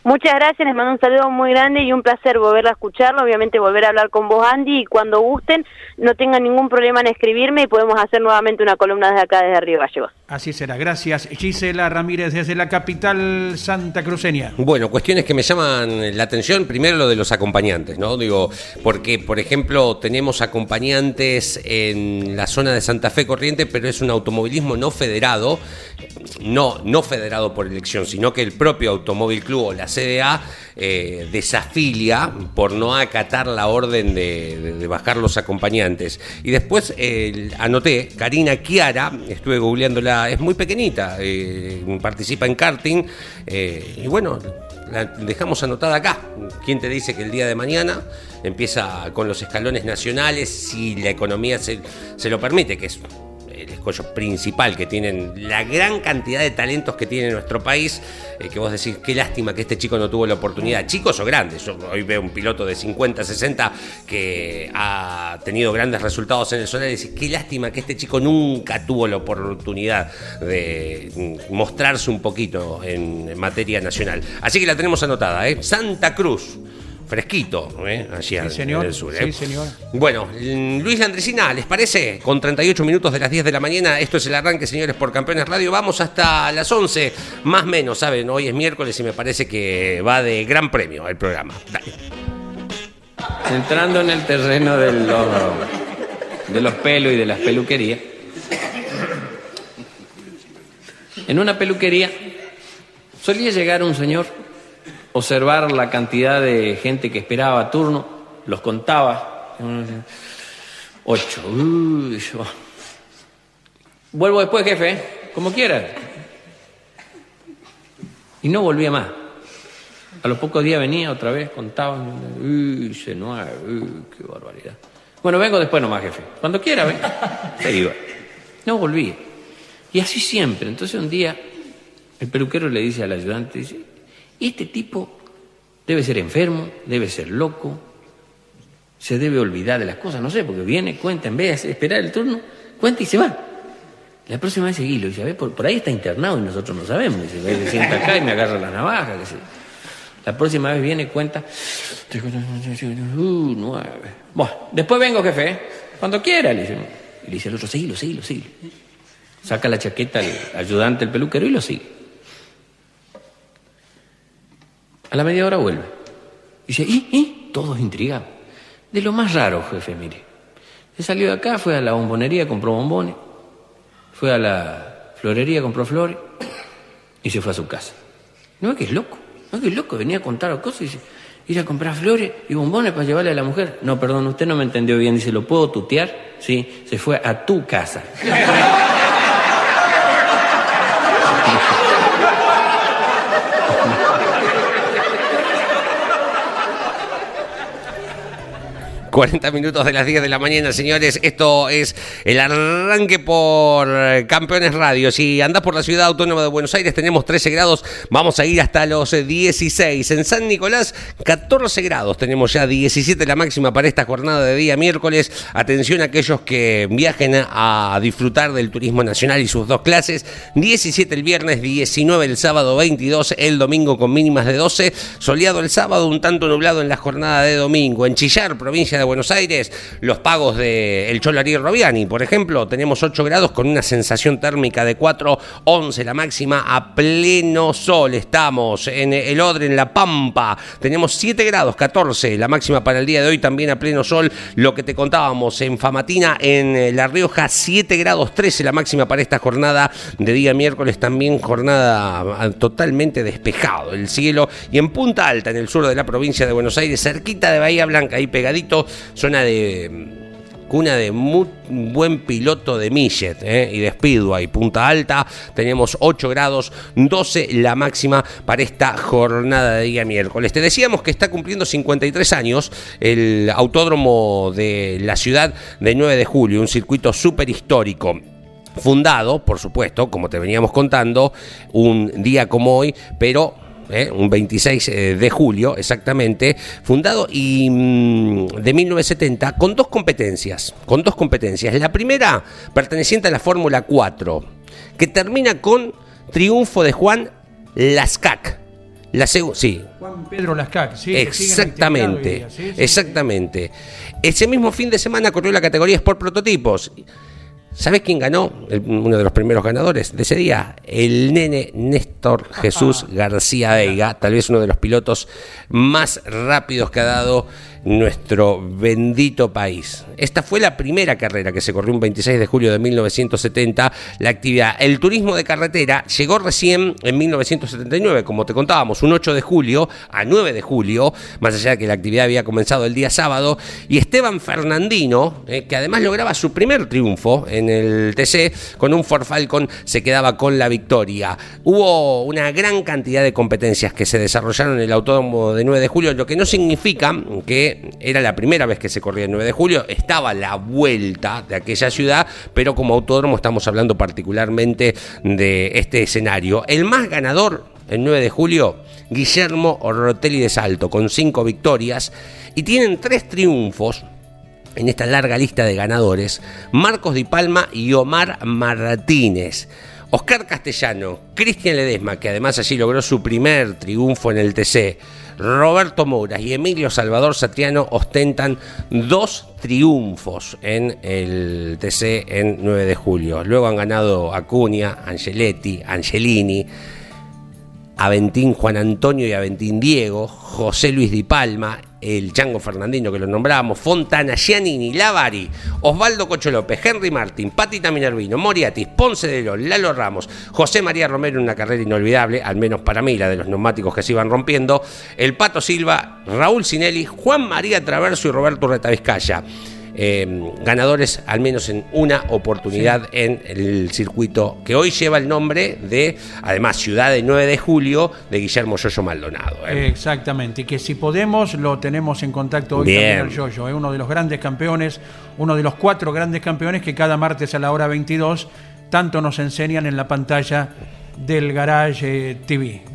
Muchas gracias, les mando un saludo muy grande y un placer volver a escucharlo, obviamente volver a hablar con vos Andy y cuando gusten no tengan ningún problema en escribirme y podemos hacer nuevamente una columna desde acá, desde Río Gallegos. Así será, gracias. Gisela Ramírez desde la capital santa cruceña. Bueno, cuestiones que me llaman la atención, primero lo de los acompañantes, ¿no? Digo, porque por ejemplo tenemos acompañantes en la zona de Santa Fe Corriente, pero es un automovilismo no federado, no, no federado por elección, sino que el propio Automóvil Club o la CDA eh, desafilia por no acatar la orden de, bajar los acompañantes. Y después anoté, Karina Chiara, estuve googleándola, es muy pequeñita, eh, participa en karting, eh, y bueno, la dejamos anotada acá. ¿Quién te dice que el día de mañana empieza con los escalones nacionales si la economía se, se lo permite, que es el escollo principal que tienen, la gran cantidad de talentos que tiene nuestro país, eh, que vos decís, qué lástima que este chico no tuvo la oportunidad, chicos o grandes, yo hoy veo un piloto de 50, 60 que ha tenido grandes resultados en el solar y decís, qué lástima que este chico nunca tuvo la oportunidad de mostrarse un poquito en materia nacional. Así que la tenemos anotada, ¿eh? Santa Cruz fresquito, ¿eh? allá sí, señor. en el sur. ¿eh? Sí, señor. Bueno, Luis Landresina, ¿les parece? Con 38 minutos de las 10 de la mañana, esto es el arranque, señores, por Campeones Radio. Vamos hasta las 11, más o menos, ¿saben? Hoy es miércoles y me parece que va de gran premio el programa. Dale. Entrando en el terreno de los, de los pelos y de las peluquerías. En una peluquería solía llegar un señor observar la cantidad de gente que esperaba turno, los contaba. Ocho. Uy, Vuelvo después, jefe, como quiera. Y no volvía más. A los pocos días venía otra vez, contaba, uy, se no, uy, qué barbaridad. Bueno, vengo después nomás, jefe. Cuando quiera, ven. Se iba. No volvía. Y así siempre. Entonces un día el peluquero le dice al ayudante, dice, este tipo debe ser enfermo, debe ser loco, se debe olvidar de las cosas, no sé, porque viene, cuenta, en vez de esperar el turno, cuenta y se va. La próxima vez seguilo, y dice, por, por ahí está internado y nosotros no sabemos. Dice, se sienta acá y me agarra la navaja, qué sé. La próxima vez viene y cuenta, uh, nueve. Bueno, después vengo, jefe, ¿eh? cuando quiera, le dice. Y le dice al otro, seguilo, seguilo, seguilo. Saca la chaqueta al ayudante, el peluquero, y lo sigue. A la media hora vuelve. Dice, ¿y? ¿y? Todos intrigados. De lo más raro, jefe, mire. Se salió de acá, fue a la bombonería, compró bombones. Fue a la florería, compró flores. Y se fue a su casa. No es que es loco. No es que es loco. Venía a contar cosas y dice, ir a comprar flores y bombones para llevarle a la mujer. No, perdón, usted no me entendió bien. Dice, ¿lo puedo tutear? Sí, se fue a tu casa. 40 minutos de las 10 de la mañana, señores. Esto es el arranque por Campeones Radio. Si andás por la ciudad autónoma de Buenos Aires, tenemos 13 grados. Vamos a ir hasta los 16. En San Nicolás, 14 grados. Tenemos ya 17 la máxima para esta jornada de día miércoles. Atención a aquellos que viajen a disfrutar del turismo nacional y sus dos clases. 17 el viernes, 19 el sábado, 22 el domingo con mínimas de 12. Soleado el sábado, un tanto nublado en la jornada de domingo. En Chillar, provincia de Buenos Aires, los pagos de El Cholarí Robiani, por ejemplo, tenemos 8 grados con una sensación térmica de 4, 11 la máxima a pleno sol. Estamos en el Odre, en La Pampa, tenemos 7 grados, 14 la máxima para el día de hoy, también a pleno sol. Lo que te contábamos en Famatina, en La Rioja, 7 grados, 13 la máxima para esta jornada de día miércoles, también jornada totalmente despejado el cielo. Y en Punta Alta, en el sur de la provincia de Buenos Aires, cerquita de Bahía Blanca, ahí pegadito, zona de cuna de muy buen piloto de Millet ¿eh? y de Speedway, Punta Alta, tenemos 8 grados, 12 la máxima para esta jornada de día miércoles. Te decíamos que está cumpliendo 53 años el autódromo de la ciudad de 9 de julio, un circuito súper histórico fundado, por supuesto, como te veníamos contando, un día como hoy, pero ¿eh? un 26 eh, de julio exactamente, fundado y mm, de 1970 con dos competencias, con dos competencias. La primera perteneciente a la Fórmula 4, que termina con triunfo de Juan Lascac. La sí. Juan Pedro Lascac, sí. Exactamente, exactamente. Ese mismo fin de semana corrió la categoría Sport Prototipos. ¿Sabes quién ganó? uno de los primeros ganadores de ese día. El nene Néstor Jesús García Veiga, tal vez uno de los pilotos más rápidos que ha dado nuestro bendito país. Esta fue la primera carrera que se corrió un 26 de julio de 1970. La actividad, el turismo de carretera, llegó recién en 1979, como te contábamos, un 8 de julio a 9 de julio, más allá de que la actividad había comenzado el día sábado. Y Esteban Fernandino, eh, que además lograba su primer triunfo en el TC, con un Ford Falcon se quedaba con la victoria. Hubo una gran cantidad de competencias que se desarrollaron en el autódromo de 9 de julio, lo que no significa que era la primera vez que se corría el 9 de julio, estaba la vuelta de aquella ciudad, pero como autódromo estamos hablando particularmente de este escenario. El más ganador el 9 de julio, Guillermo Orrotelli de Salto, con cinco victorias, y tienen tres triunfos en esta larga lista de ganadores, Marcos Di Palma y Omar Martínez. Oscar Castellano, Cristian Ledesma, que además allí logró su primer triunfo en el TC, Roberto Mouras y Emilio Salvador Satriano ostentan dos triunfos en el TC en 9 de julio. Luego han ganado Acuña, Angeletti, Angelini, Aventín Juan Antonio y Aventín Diego, José Luis Di Palma, el Chango Fernandino que lo nombramos, Fontana, Giannini, Lavari, Osvaldo Cocho López, Henry Martín, Patita Minervino, Moriatis, Ponce de Lol, Lalo Ramos, José María Romero, una carrera inolvidable, al menos para mí, la de los neumáticos que se iban rompiendo, el Pato Silva, Raúl Sinelli, Juan María Traverso y Roberto Retavizcaya. Eh, ganadores al menos en una oportunidad en el circuito que hoy lleva el nombre de, además, Ciudad del 9 de Julio de Guillermo Yoyo Maldonado. ¿eh? Exactamente, y que si podemos lo tenemos en contacto hoy Bien. también al Yoyo, ¿eh? uno de los grandes campeones, uno de los cuatro grandes campeones que cada martes a la hora 22 tanto nos enseñan en la pantalla del Garage eh, TV.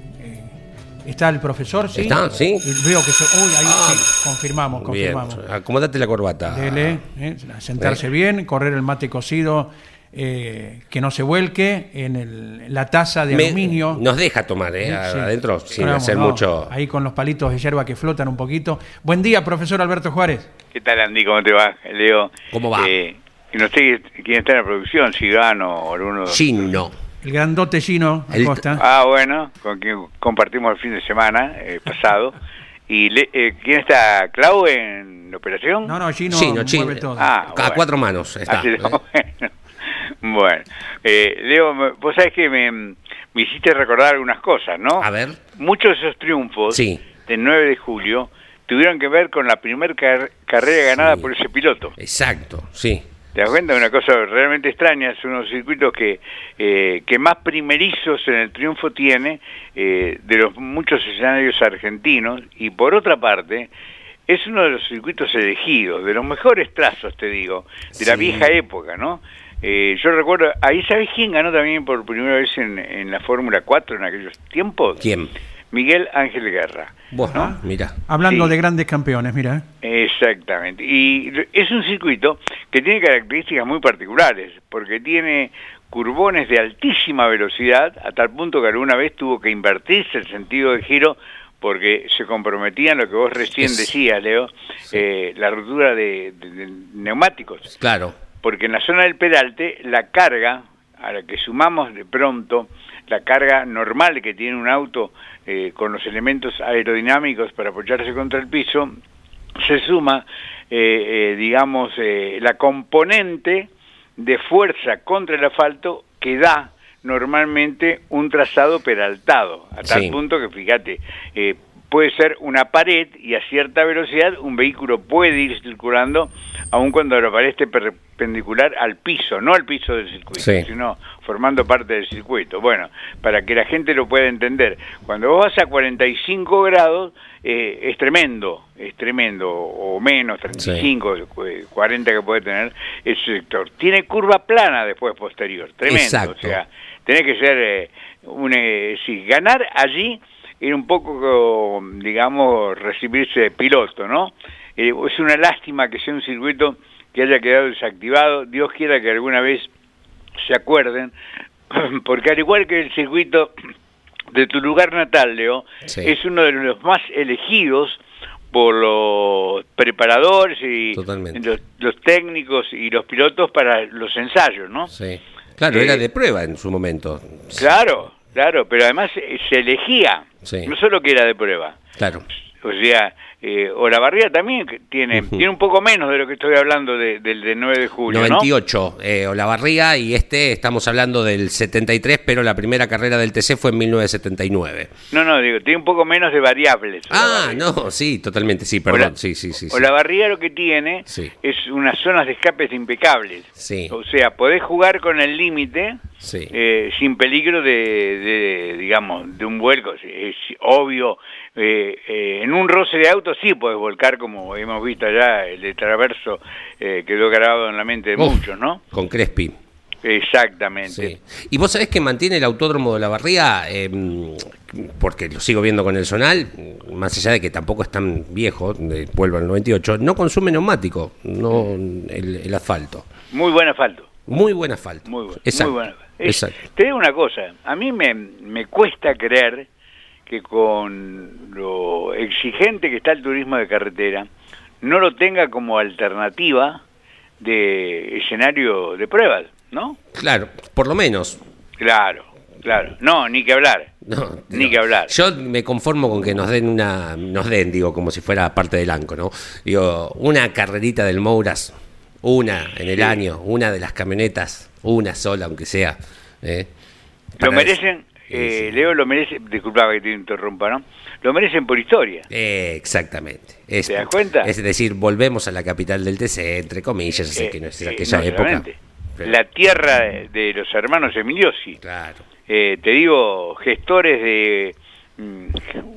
Eh, ¿Está el profesor? ¿Sí? ¿Está? ¿Sí. Veo que... se- Uy, ahí Ah. sí, confirmamos, Bien, confirmamos. acomódate la corbata. Dele, eh, sentarse bien, correr el mate cocido, eh, que no se vuelque en el- la taza de Me- aluminio. Nos deja tomar, ¿eh? Sí. Adentro, sin hacer no, mucho. Ahí con los palitos de hierba que flotan un poquito. Buen día, profesor Alberto Juárez. ¿Qué tal, Andy? ¿Cómo te va, Leo? ¿Cómo va? Eh, y no sé quién está en la producción, Cigano o alguno. Chino. El grandote Gino El- Acosta. Ah, bueno, con quien compartimos el fin de semana eh, pasado. ¿Y le- eh, quién está? ¿Clau en la operación? No, no, Gino, Chino, Chino. mueve todo. Ah, A bueno. cuatro manos está. Así, ¿eh? bueno. Bueno, eh, Leo, me- vos sabés que me, me hiciste recordar algunas cosas, ¿no? A ver. Muchos de esos triunfos Sí. del 9 de julio tuvieron que ver con la primera carrera ganada Sí. por ese piloto. Exacto, sí. ¿Te das cuenta? Una cosa realmente extraña, son unos circuitos que, eh, que más primerizos en el triunfo tiene eh, de los muchos escenarios argentinos y por otra parte es uno de los circuitos elegidos, de los mejores trazos, te digo, de la vieja época, ¿no? Eh, yo recuerdo, ahí sabes quién ganó también por primera vez en, en la Fórmula 4 en aquellos tiempos? ¿Quién? Miguel Ángel Guerra. Bueno, ¿No? mira. Hablando Sí. de grandes campeones, mira. ¿eh? Exactamente. Y es un circuito que tiene características muy particulares, porque tiene curbones de altísima velocidad, a tal punto que alguna vez tuvo que invertirse el sentido de giro porque se comprometía en lo que vos recién Es- decías, Leo, eh, la ruptura de, de- de neumáticos. Claro. Porque en la zona del pedalte, la carga, a la que sumamos de pronto la carga normal que tiene un auto eh, con los elementos aerodinámicos para apoyarse contra el piso, se suma, eh, eh, digamos, eh, la componente de fuerza contra el asfalto que da normalmente un trazado peraltado, a tal Sí. punto que fíjate, puede ser una pared y a cierta velocidad un vehículo puede ir circulando aun cuando la pared esté perpendicular al piso, no al piso del circuito, Sí. sino formando parte del circuito. Bueno, para que la gente lo pueda entender, cuando vos vas a 45 grados eh, es tremendo, es tremendo, o menos, 35, eh, 40 que puede tener ese sector. Tiene curva plana después posterior, tremendo. Exacto. O sea, tenés que ser, eh, un, eh, sí, ganar allí era un poco, digamos, recibirse de piloto, ¿no? Eh, es una lástima que sea un circuito que haya quedado desactivado. Dios quiera que alguna vez se acuerden, porque al igual que el circuito de tu lugar natal, Leo, Sí. es uno de los más elegidos por los preparadores y los, los técnicos y los pilotos para los ensayos, ¿no? Sí. Claro, Eh, era de prueba en su momento. Claro, claro, pero además eh, se elegía, Sí. no solo que era de prueba. Claro. O sea, eh, Olavarría también tiene, tiene un poco menos de lo que estoy hablando de- del de 9 de julio, ¿no? 98, eh, Olavarría, y este estamos hablando del 73, pero la primera carrera del TC fue en 1979. No, no, digo, tiene un poco menos de variables. Ah, no, sí, totalmente, sí, perdón. Ola- sí, sí, sí. sí. Olavarría lo que tiene Sí. es unas zonas de escapes impecables. Sí. O sea, podés jugar con el límite Sí. eh, sin peligro de, de, digamos, de un vuelco. Es obvio, eh, eh, en un roce de auto sí podés volcar, como hemos visto allá, el de Traverso eh, quedó grabado en la mente de Uf, muchos, ¿no? Con Crespi. Exactamente. Sí. Y vos sabés que mantiene el autódromo de la Barría, eh, porque lo sigo viendo con el Zonal, más allá de que tampoco es tan viejo, de, vuelvo al 98, no consume neumático, no el, el asfalto. Muy buen asfalto. Muy buen asfalto. Muy bueno. Exacto. Muy bueno. Es- Exacto. Te digo una cosa, a mí me, me cuesta creer que con lo exigente que está el turismo de carretera, no lo tenga como alternativa de escenario de pruebas, ¿no? Claro, por lo menos. Claro, claro. No, ni que hablar. No, Ni no. que hablar. Yo me conformo con que nos den una, nos den, digo, como si fuera parte del ANCO, ¿no? Digo, una carrerita del Mouras, una en el Sí. año, una de las camionetas, una sola, aunque sea. ¿eh? Lo merecen, eh, Leo lo merece, disculpaba que te interrumpa, ¿no? Lo merecen por historia. Eh, exactamente. Es, ¿Te das cuenta? Es decir, volvemos a la capital del TC, entre comillas, así Eh, que no es aquella no época. Pero- La tierra de, los hermanos Emiliosi. Claro. Eh, te digo, gestores de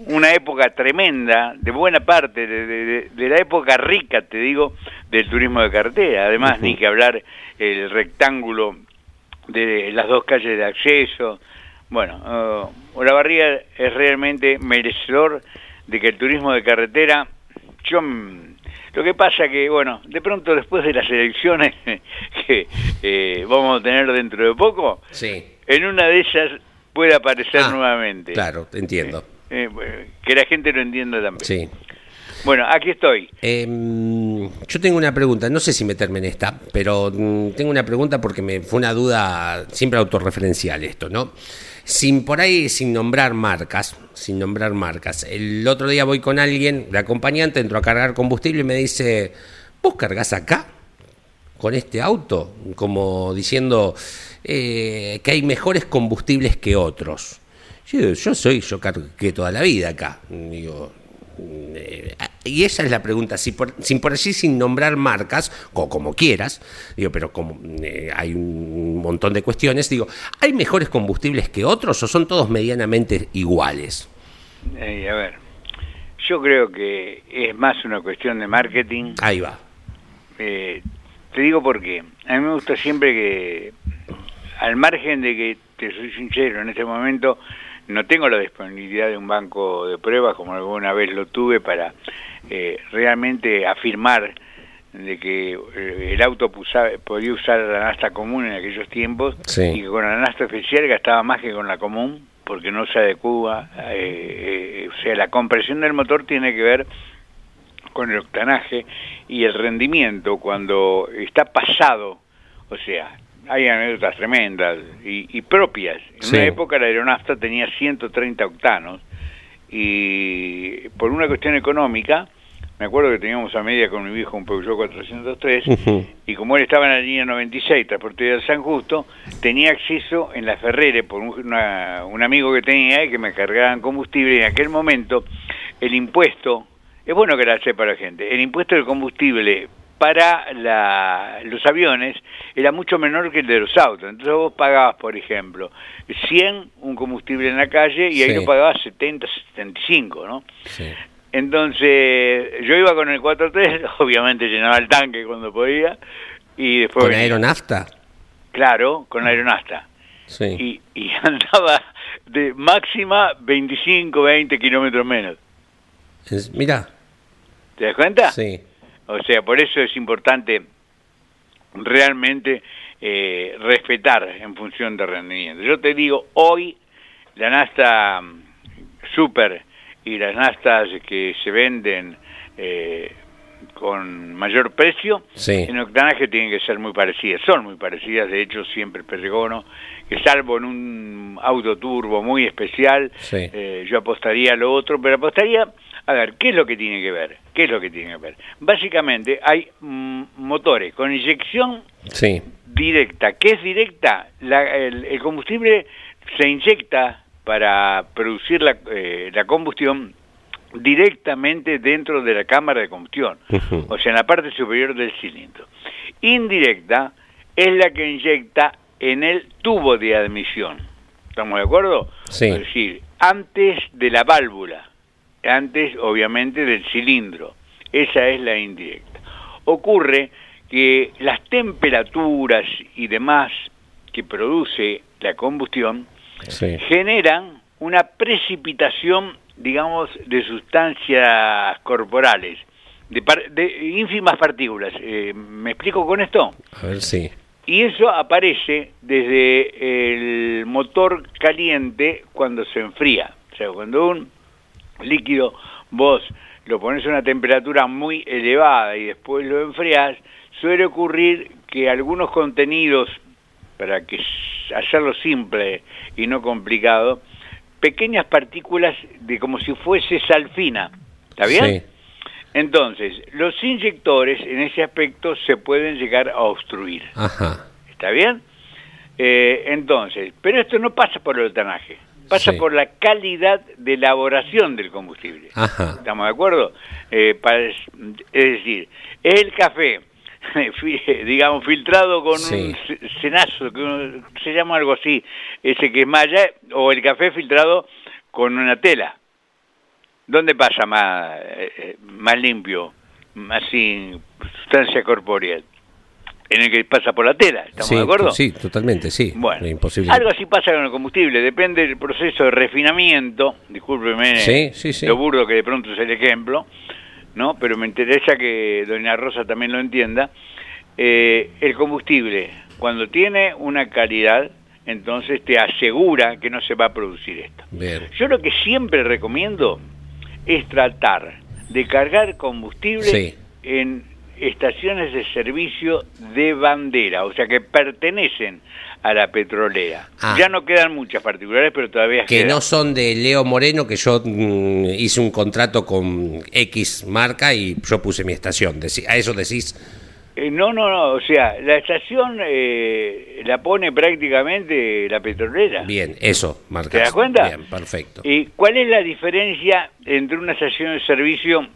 una época tremenda, de buena parte, de, de- de- de la época rica, te digo, del turismo de carretera. Además, ni que hablar el rectángulo de las dos calles de acceso. Bueno, uh, Olavarría es realmente merecedor de que el turismo de carretera, yo, mm, lo que pasa que, bueno, de pronto después de las elecciones que eh, vamos a tener dentro de poco, Sí. en una de ellas puede aparecer Ah, nuevamente. Claro, te entiendo. Eh, bueno, que la gente lo entienda también. Sí. Bueno, aquí estoy. Em, yo tengo una pregunta, no sé si meterme en esta, pero mm, tengo una pregunta porque me fue una duda siempre autorreferencial esto, ¿no? Sin por ahí, sin nombrar marcas, sin nombrar marcas. El otro día voy con alguien, de acompañante, entro a cargar combustible y me dice, ¿vos cargas acá? Con este auto, como diciendo eh, que hay mejores combustibles que otros. Yo, soy, yo cargué toda la vida acá. Digo, eh, y esa es la pregunta, si por, sin por allí, sin nombrar marcas, o como quieras, digo, pero como eh, hay un montón de cuestiones, digo, ¿hay mejores combustibles que otros o son todos medianamente iguales? Eh, a ver, yo creo que es más una cuestión de marketing. Ahí va. Te digo por qué. A mí me gusta siempre que, al margen de que, te soy sincero, en este momento no tengo la disponibilidad de un banco de pruebas como alguna vez lo tuve para eh, realmente afirmar de que eh, el auto podía usar la nafta común en aquellos tiempos Sí. y que con la nafta oficial gastaba más que con la común porque no se adecua, eh, eh, o sea, la compresión del motor tiene que ver con el octanaje y el rendimiento cuando está pasado, o sea, hay anécdotas tremendas y, y propias. En Sí. una época la aeronafta tenía 130 octanos y por una cuestión económica, me acuerdo que teníamos a media con mi viejo un Peugeot 403 Ujú. y como él estaba en la línea 96, transporte de San Justo, tenía acceso en la Ferrere por un, una- un amigo que tenía y que me cargaban combustible y en aquel momento el impuesto, es bueno que la sepa la gente, el impuesto del combustible para la- los aviones era mucho menor que el de los autos. Entonces vos pagabas, por ejemplo, 100 un combustible en la calle y ahí lo pagabas 70, 75, ¿no? Sí. Entonces, yo iba con el 4.3, obviamente llenaba el tanque cuando podía, y después... ¿Con aeronafta? Claro, con aeronasta. Sí. Y, y andaba de máxima 25, 20 kilómetros menos. Es- Mirá, ¿Te das cuenta? sí. O sea, por eso es importante realmente eh, respetar en función de rendimiento. Yo te digo, hoy la nasta super y las nastas que se venden eh, con mayor precio, Sí. en octanaje tienen que ser muy parecidas. Son muy parecidas, de hecho siempre el Perregono, que salvo en un auto turbo muy especial, Sí. eh, yo apostaría a lo otro, pero apostaría, a ver, ¿qué es lo que tiene que ver? ¿Qué es lo que tiene que ver? Básicamente hay mm, motores con inyección Sí. directa. ¿Qué es directa? La- el, el combustible se inyecta para producir la, eh, la combustión directamente dentro de la cámara de combustión, o sea, en la parte superior del cilindro. Indirecta es la que inyecta en el tubo de admisión. ¿Estamos de acuerdo? Sí. Es decir, antes de la válvula, antes obviamente del cilindro. Esa es la indirecta. Ocurre que las temperaturas y demás que produce la combustión Sí. generan una precipitación, digamos, de sustancias corporales, de, par- de ínfimas partículas. Eh, ¿Me explico con esto? A ver, sí. Y eso aparece desde el motor caliente cuando se enfría. O sea, cuando un líquido vos lo pones a una temperatura muy elevada y después lo enfriás, suele ocurrir que algunos contenidos, para que hacerlo simple y no complicado, pequeñas partículas de como si fuese salfina. ¿Está bien? Sí. Entonces, los inyectores en ese aspecto se pueden llegar a obstruir. Ajá. ¿Está bien? Eh, entonces, pero esto no pasa por el octanaje. Pasa Sí. por la calidad de elaboración del combustible. Ajá. ¿Estamos de acuerdo? Eh, pa- es decir, el café, digamos, filtrado con Sí. un ce- cenazo, que uno- se llama algo así, ese que es malla, o el café filtrado con una tela. ¿Dónde pasa más, eh, eh, más limpio, más sin sustancia corpórea? En el que pasa por la tela, ¿estamos sí, de acuerdo? Sí, totalmente, sí. Bueno, Imposible. algo así pasa con el combustible, depende del proceso de refinamiento, discúlpeme Sí, sí, sí. lo burdo que de pronto es el ejemplo, ¿no? Pero me interesa que doña Rosa también lo entienda. Eh, el combustible, cuando tiene una calidad, entonces te asegura que no se va a producir esto. Bien. Yo lo que siempre recomiendo es tratar de cargar combustible en estaciones de servicio de bandera, o sea que pertenecen a la petrolera. Ah. Ya no quedan muchas particulares, pero todavía Que quedan. no son de Leo Moreno, que yo mm, hice un contrato con X marca y yo puse mi estación. A eso decís. Eh, no, no, no, o sea, la estación eh, la pone prácticamente la petrolera. Bien, eso, marcas. ¿Te das cuenta? Bien, perfecto. ¿Y cuál es la diferencia entre una estación de servicio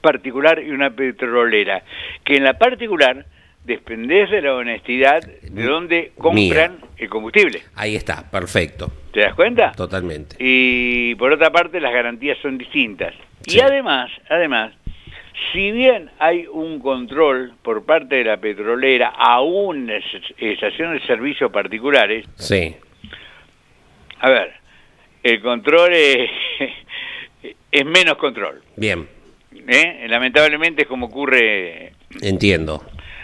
particular y una petrolera? Que en la particular dependés de la honestidad de donde compran el combustible. Ahí está, perfecto. ¿Te das cuenta? Totalmente. Y por otra parte las garantías son distintas. Sí. Y además, además, si bien hay un control por parte de la petrolera aún en estaciones de servicio particulares, Sí, a ver, el control es, es menos control. bien, ¿eh? Lamentablemente es como ocurre entiendo.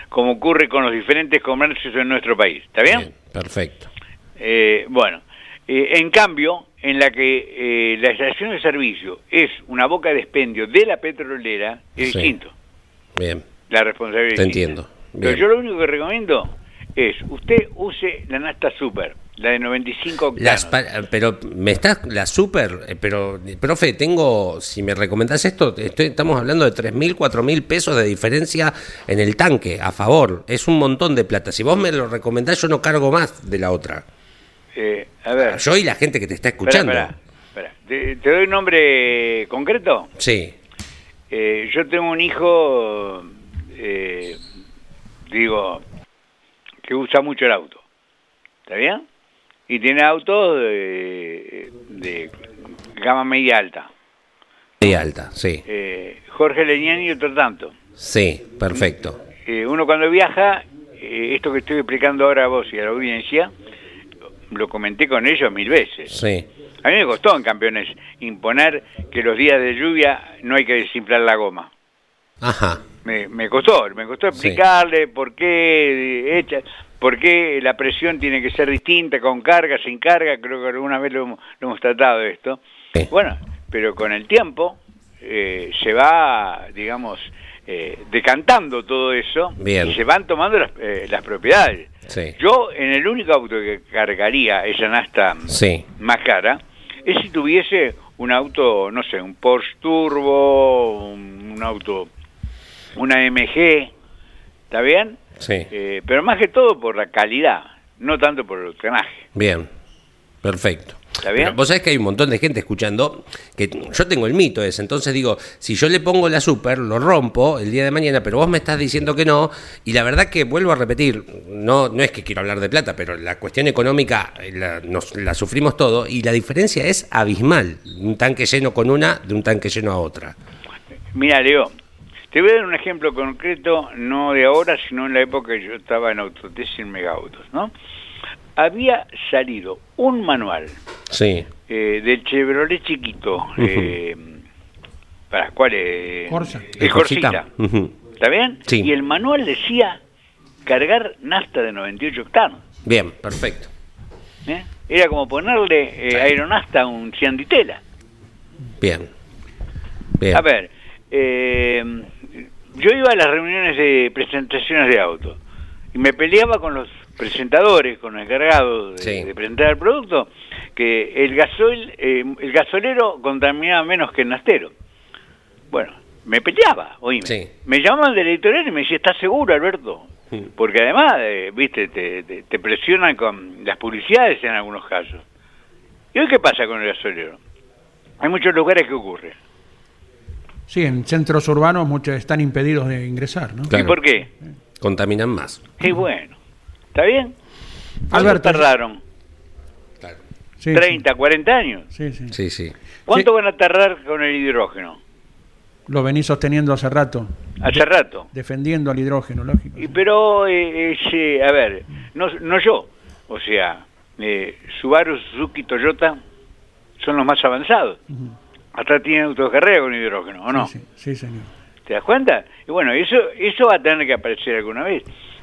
como ocurre con los diferentes comercios en nuestro país. ¿Está bien? Bien, perfecto. Eh, bueno, eh, en cambio, en la que eh, la estación de servicio es una boca de expendio de la petrolera, es Sí. distinto. Bien, La responsabilidad Te distinta. entiendo. Pero yo lo único que recomiendo es, usted use la nasta super, la de 95 octanos. Las pa- pero me estás la super, eh, pero profe, tengo si me recomendás esto, estoy- estamos hablando de tres mil, cuatro mil pesos de diferencia en el tanque a favor, es un montón de plata. Si vos me lo recomendás, yo no cargo más de la otra. Eh, a ver, Yo y la gente que te está espera, escuchando. espera, espera. ¿Te, te doy un nombre concreto? Sí, Eh, yo tengo un hijo, eh, digo, que usa mucho el auto. ¿Está bien? Y tiene autos de, de gama media alta. y alta, sí, Eh, Jorge Leñani y otro tanto. sí, perfecto. Eh, uno cuando viaja, eh, esto que estoy explicando ahora a vos y a la audiencia, lo comenté con ellos mil veces. Sí, A mí me costó en campeones imponer que los días de lluvia no hay que desinflar la goma. ajá, Me, me costó, me costó explicarle por qué echa, por qué la presión tiene que ser distinta, con carga, sin carga, creo que alguna vez lo, hemos- lo hemos tratado esto. Sí. Bueno, pero con el tiempo eh, se va, digamos, eh, decantando todo eso Bien. y se van tomando las, eh, las propiedades. sí, Yo en el único auto que cargaría esa nasta sí, más cara es si tuviese un auto, no sé, un Porsche Turbo, un, un auto, una MG, ¿está bien? Sí, Eh, pero más que todo por la calidad, no tanto por el octanaje. bien, perfecto. ¿Está bien? Pero vos sabés que hay un montón de gente escuchando que yo tengo el mito ese, entonces digo, si yo le pongo la super, lo rompo el día de mañana, pero vos me estás diciendo que no, y la verdad que vuelvo a repetir, no, no es que quiero hablar de plata, pero la cuestión económica eh, la, nos- la sufrimos todo, y la diferencia es abismal, un tanque lleno con una de un tanque lleno a otra. Mira, Leo, te voy a dar un ejemplo concreto, no de ahora, sino en la época que yo estaba en Autotest y en Megautos, ¿no? Había salido un manual Sí, eh, del Chevrolet chiquito, eh, para cuál es? Corsa. El Corsita. Ujú. ¿Está bien? Sí. Y el manual decía cargar nafta de 98 octanos. Bien, perfecto. ¿eh? Era como ponerle eh, aeronafta a un cianditela. Bien. Bien. A ver, eh, yo iba a las reuniones de presentaciones de auto y me peleaba con los presentadores, con los encargados de, Sí. de presentar el producto, que el gasoil, eh, el gasolero contaminaba menos que el nastero. Bueno, me peleaba, oíme. Sí. Me llamaban del editorial y me decía, ¿estás seguro, Alberto? Porque además, eh, viste, te, te- te presionan con las publicidades en algunos casos. ¿Y hoy qué pasa con el gasolero? Hay muchos lugares que ocurre. Sí, en centros urbanos muchos están impedidos de ingresar, ¿no? Claro. ¿Y por qué? Contaminan más. Qué bueno. ¿Está bien? ¿Cuánto Alberto, tardaron? Claro. Sí, 30, 40 años. Sí, sí. Sí, sí. ¿Cuánto Sí. van a tardar con el hidrógeno? Lo venís sosteniendo hace rato, Hace rato. defendiendo al hidrógeno, lógico. Y pero, eh, eh, a ver, no, no yo. O sea, eh, Subaru, Suzuki, Toyota son los más avanzados. Hasta tienen autocarrera con hidrógeno, ¿o no? Sí, sí, sí, señor. ¿Te das cuenta? Y bueno, eso, eso va a tener que aparecer alguna vez.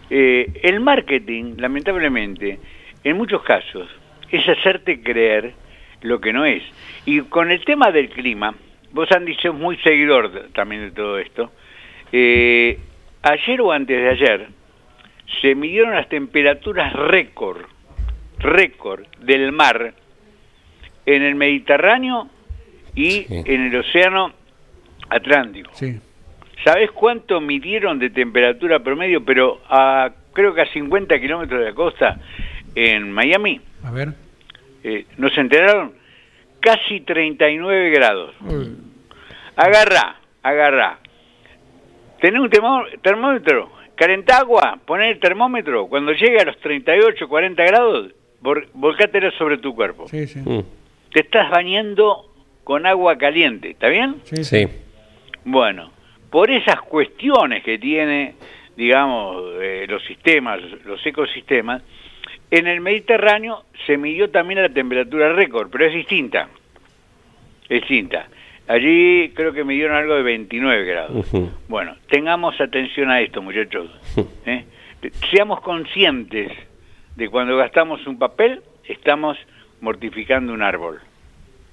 Eh, el marketing, lamentablemente, en muchos casos, es hacerte creer lo que no es. Y con el tema del clima, vos Andy sos muy seguidor de- también de todo esto. Eh, ayer o antes de ayer se midieron las temperaturas récord, récord del mar en el Mediterráneo y Sí. en el Océano Atlántico. Sí. ¿Sabés cuánto midieron de temperatura promedio, pero a creo que a 50 kilómetros de la costa en Miami? A ver. Eh, ¿Nos enteraron? Casi 39 grados. Agarrá, agarrá. Tenés un termó- termómetro, calentá agua, poné el termómetro. Cuando llegue a los 38, 40 grados, vol- volcátelo sobre tu cuerpo. Sí, sí. Mm, Te estás bañando con agua caliente, ¿está bien? Sí, Sí. Bueno, por esas cuestiones que tiene, digamos, eh, los sistemas, los ecosistemas, en el Mediterráneo se midió también la temperatura récord, pero es distinta. Es distinta. Allí creo que midieron algo de 29 grados. Bueno, tengamos atención a esto, muchachos. ¿eh? Seamos conscientes de cuando gastamos un papel, estamos mortificando un árbol.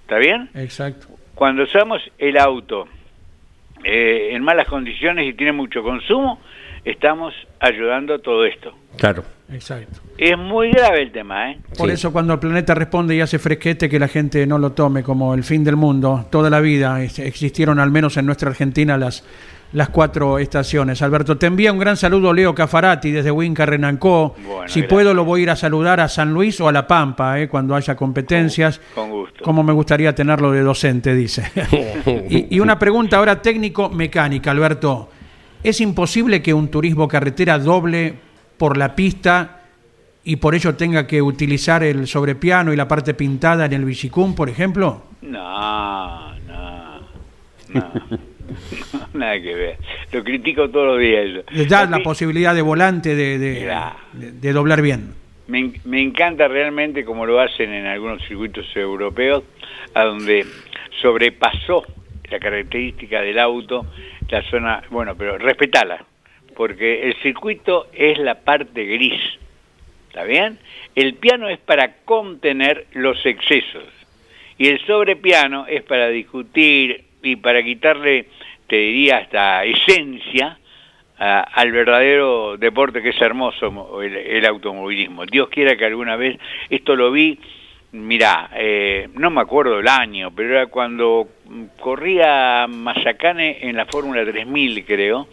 ¿Está bien? Exacto. Cuando usamos el auto eh, en malas condiciones y tiene mucho consumo, estamos ayudando a todo esto. Claro. Exacto. Es muy grave el tema, ¿eh? Por Sí. eso cuando el planeta responde y hace fresquete, que la gente no lo tome como el fin del mundo. Toda la vida existieron, al menos en nuestra Argentina, las, las cuatro estaciones. Alberto, te envía un gran saludo Leo Cafarati desde Huinca Renancó. Bueno, si gracias. puedo lo voy a ir a saludar a San Luis o a La Pampa, eh, cuando haya competencias. Con gusto. Como me gustaría tenerlo de docente, dice. y, y una pregunta ahora técnico-mecánica, Alberto. ¿Es imposible que un turismo carretera doble por la pista y por ello tenga que utilizar el sobrepiano y la parte pintada en el bicicún, por ejemplo? No, no, no. Nada que ver. Lo critico todos los días. Les da la posibilidad de volante de, de- Mirá. de- de doblar bien. Me, me encanta realmente como lo hacen en algunos circuitos europeos, a donde sobrepasó la característica del auto, la zona, bueno, pero respetala, porque el circuito es la parte gris, ¿está bien? El piano es para contener los excesos y el sobrepiano es para discutir y para quitarle, te diría, hasta esencia a- al verdadero deporte que es hermoso, mo- el, el automovilismo. Dios quiera que alguna vez, esto lo vi, mirá, eh, no me acuerdo el año, pero era cuando corría Mazacane en la Fórmula 3000, creo,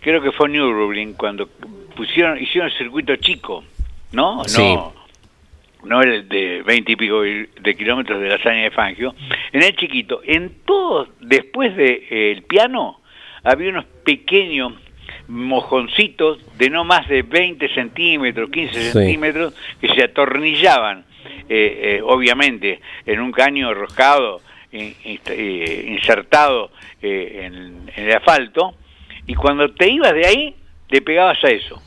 creo que fue Nürburgring, cuando pusieron, hicieron el circuito chico, ¿no? Sí. No, no el de 20 y pico de kilómetros de la hazaña de Fangio, en el chiquito, en todo, después del de, eh, el piano, había unos pequeños mojoncitos de no más de 20 centímetros, 15 Sí. centímetros, que se atornillaban, eh, eh, obviamente, en un caño roscado, in- eh, insertado eh, en, en el asfalto, y cuando te ibas de ahí, le pegabas a eso.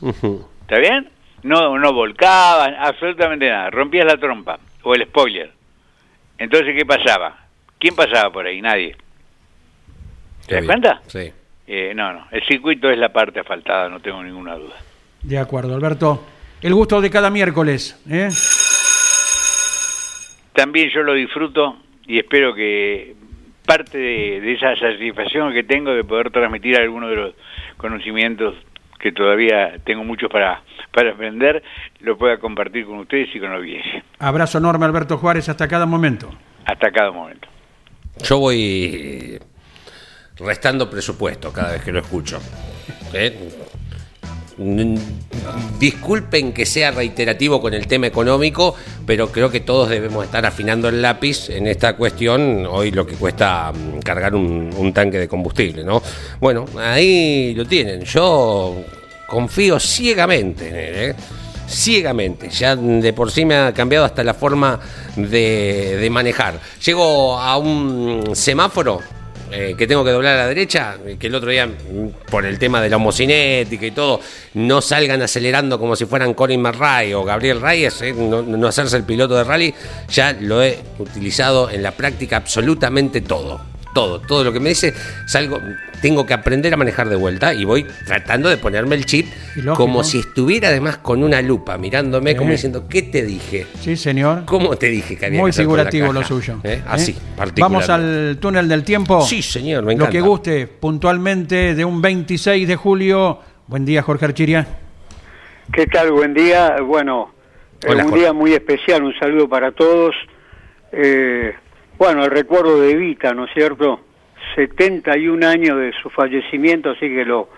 ¿Está bien? No, no volcaban, absolutamente nada. Rompías la trompa o el spoiler. Entonces, ¿qué pasaba? ¿Quién pasaba por ahí? Nadie. ¿Te das cuenta? Sí. Eh, no, no. El circuito es la parte asfaltada, no tengo ninguna duda. De acuerdo, Alberto. El gusto de cada miércoles. ¿eh? También yo lo disfruto y espero que parte de, de esa satisfacción que tengo de poder transmitir algunos de los conocimientos que todavía tengo muchos para, para aprender, lo pueda compartir con ustedes y con la audiencia. Abrazo enorme, Alberto Juárez, hasta cada momento. Hasta cada momento. Yo voy restando presupuesto cada vez que lo escucho. ¿eh? Mm, disculpen que sea reiterativo con el tema económico, pero creo que todos debemos estar afinando el lápiz en esta cuestión, hoy lo que cuesta mm, cargar un, tanque de combustible, ¿no? Bueno, ahí lo tienen, yo confío ciegamente en él, ¿eh? ciegamente. Ya de por sí me ha cambiado hasta la forma de, de manejar. Llego a un semáforo. Eh, que tengo que doblar a la derecha, que el otro día, por el tema de la homocinética y todo, no salgan acelerando como si fueran Colin McRae o Gabriel Reyes, eh, no hacerse el piloto de rally, ya lo he utilizado en la práctica absolutamente todo todo, todo lo que me dice, salgo, tengo que aprender a manejar de vuelta y voy tratando de ponerme el chip lógico. como si estuviera además con una lupa mirándome, como diciendo, ¿qué te dije? Sí, señor. ¿Cómo te dije que había Muy que figurativo lo suyo. ¿Eh? ¿Eh? Así, Vamos particularmente. al túnel del tiempo. Sí, señor, me Lo que guste, puntualmente de un 26 de julio. Buen día, Jorge Archiria. ¿Qué tal? Buen día. Bueno, eh, Hola, un Jorge. día muy especial, un saludo para todos. Eh, bueno, el recuerdo de Evita, ¿no es cierto? 71 años de su fallecimiento, así que lo,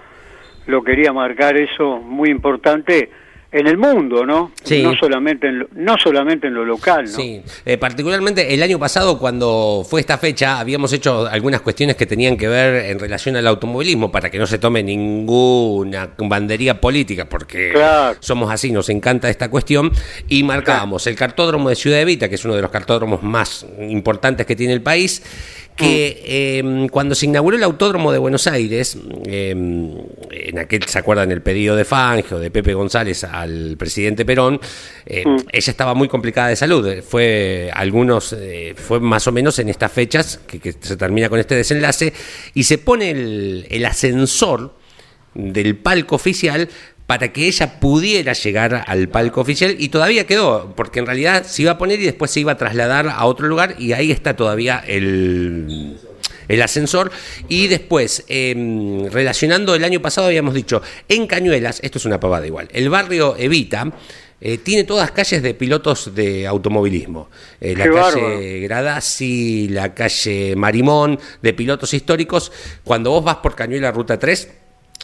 lo quería marcar eso, muy importante en el mundo, ¿no? Sí. No solamente en lo, no solamente en lo local, ¿no? Sí, eh, particularmente el año pasado cuando fue esta fecha habíamos hecho algunas cuestiones que tenían que ver en relación al automovilismo para que no se tome ninguna bandería política porque Claro. somos así, nos encanta esta cuestión y marcábamos el cartódromo de Ciudad Evita, que es uno de los cartódromos más importantes que tiene el país que eh, cuando se inauguró el autódromo de Buenos Aires, eh, en aquel, ¿se acuerdan? El pedido de Fangio, de Pepe González al presidente Perón, eh, ella estaba muy complicada de salud. Fue algunos, eh, fue más o menos en estas fechas que, que se termina con este desenlace y se pone el, el ascensor del palco oficial para que ella pudiera llegar al palco oficial y todavía quedó, porque en realidad se iba a poner y después se iba a trasladar a otro lugar y ahí está todavía el, el ascensor. Y después, eh, relacionando el año pasado habíamos dicho, en Cañuelas, esto es una pavada igual, el barrio Evita. eh, tiene todas calles de pilotos de automovilismo. Eh, la calle. Gradasi, la calle Marimón, de pilotos históricos. Cuando vos vas por Cañuela Ruta 3,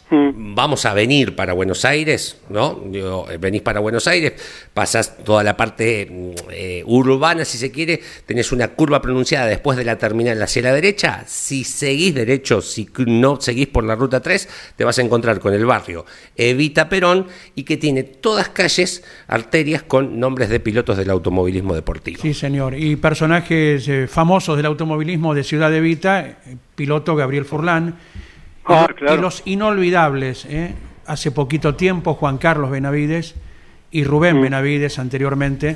Mm. vamos a venir para Buenos Aires, ¿no? Digo, venís para Buenos Aires, pasás toda la parte mm, eh, urbana, si se quiere, tenés una curva pronunciada después de la terminal hacia la derecha. Si seguís derecho, si no seguís por la ruta 3, te vas a encontrar con el barrio Evita Perón y que tiene todas calles, arterias con nombres de pilotos del automovilismo deportivo. Sí, señor. Y personajes eh, famosos del automovilismo de Ciudad Evita, eh, piloto Gabriel Furlán. Y Ah, claro. Y los inolvidables, eh, hace poquito tiempo, Juan Carlos Benavides y Rubén Benavides anteriormente.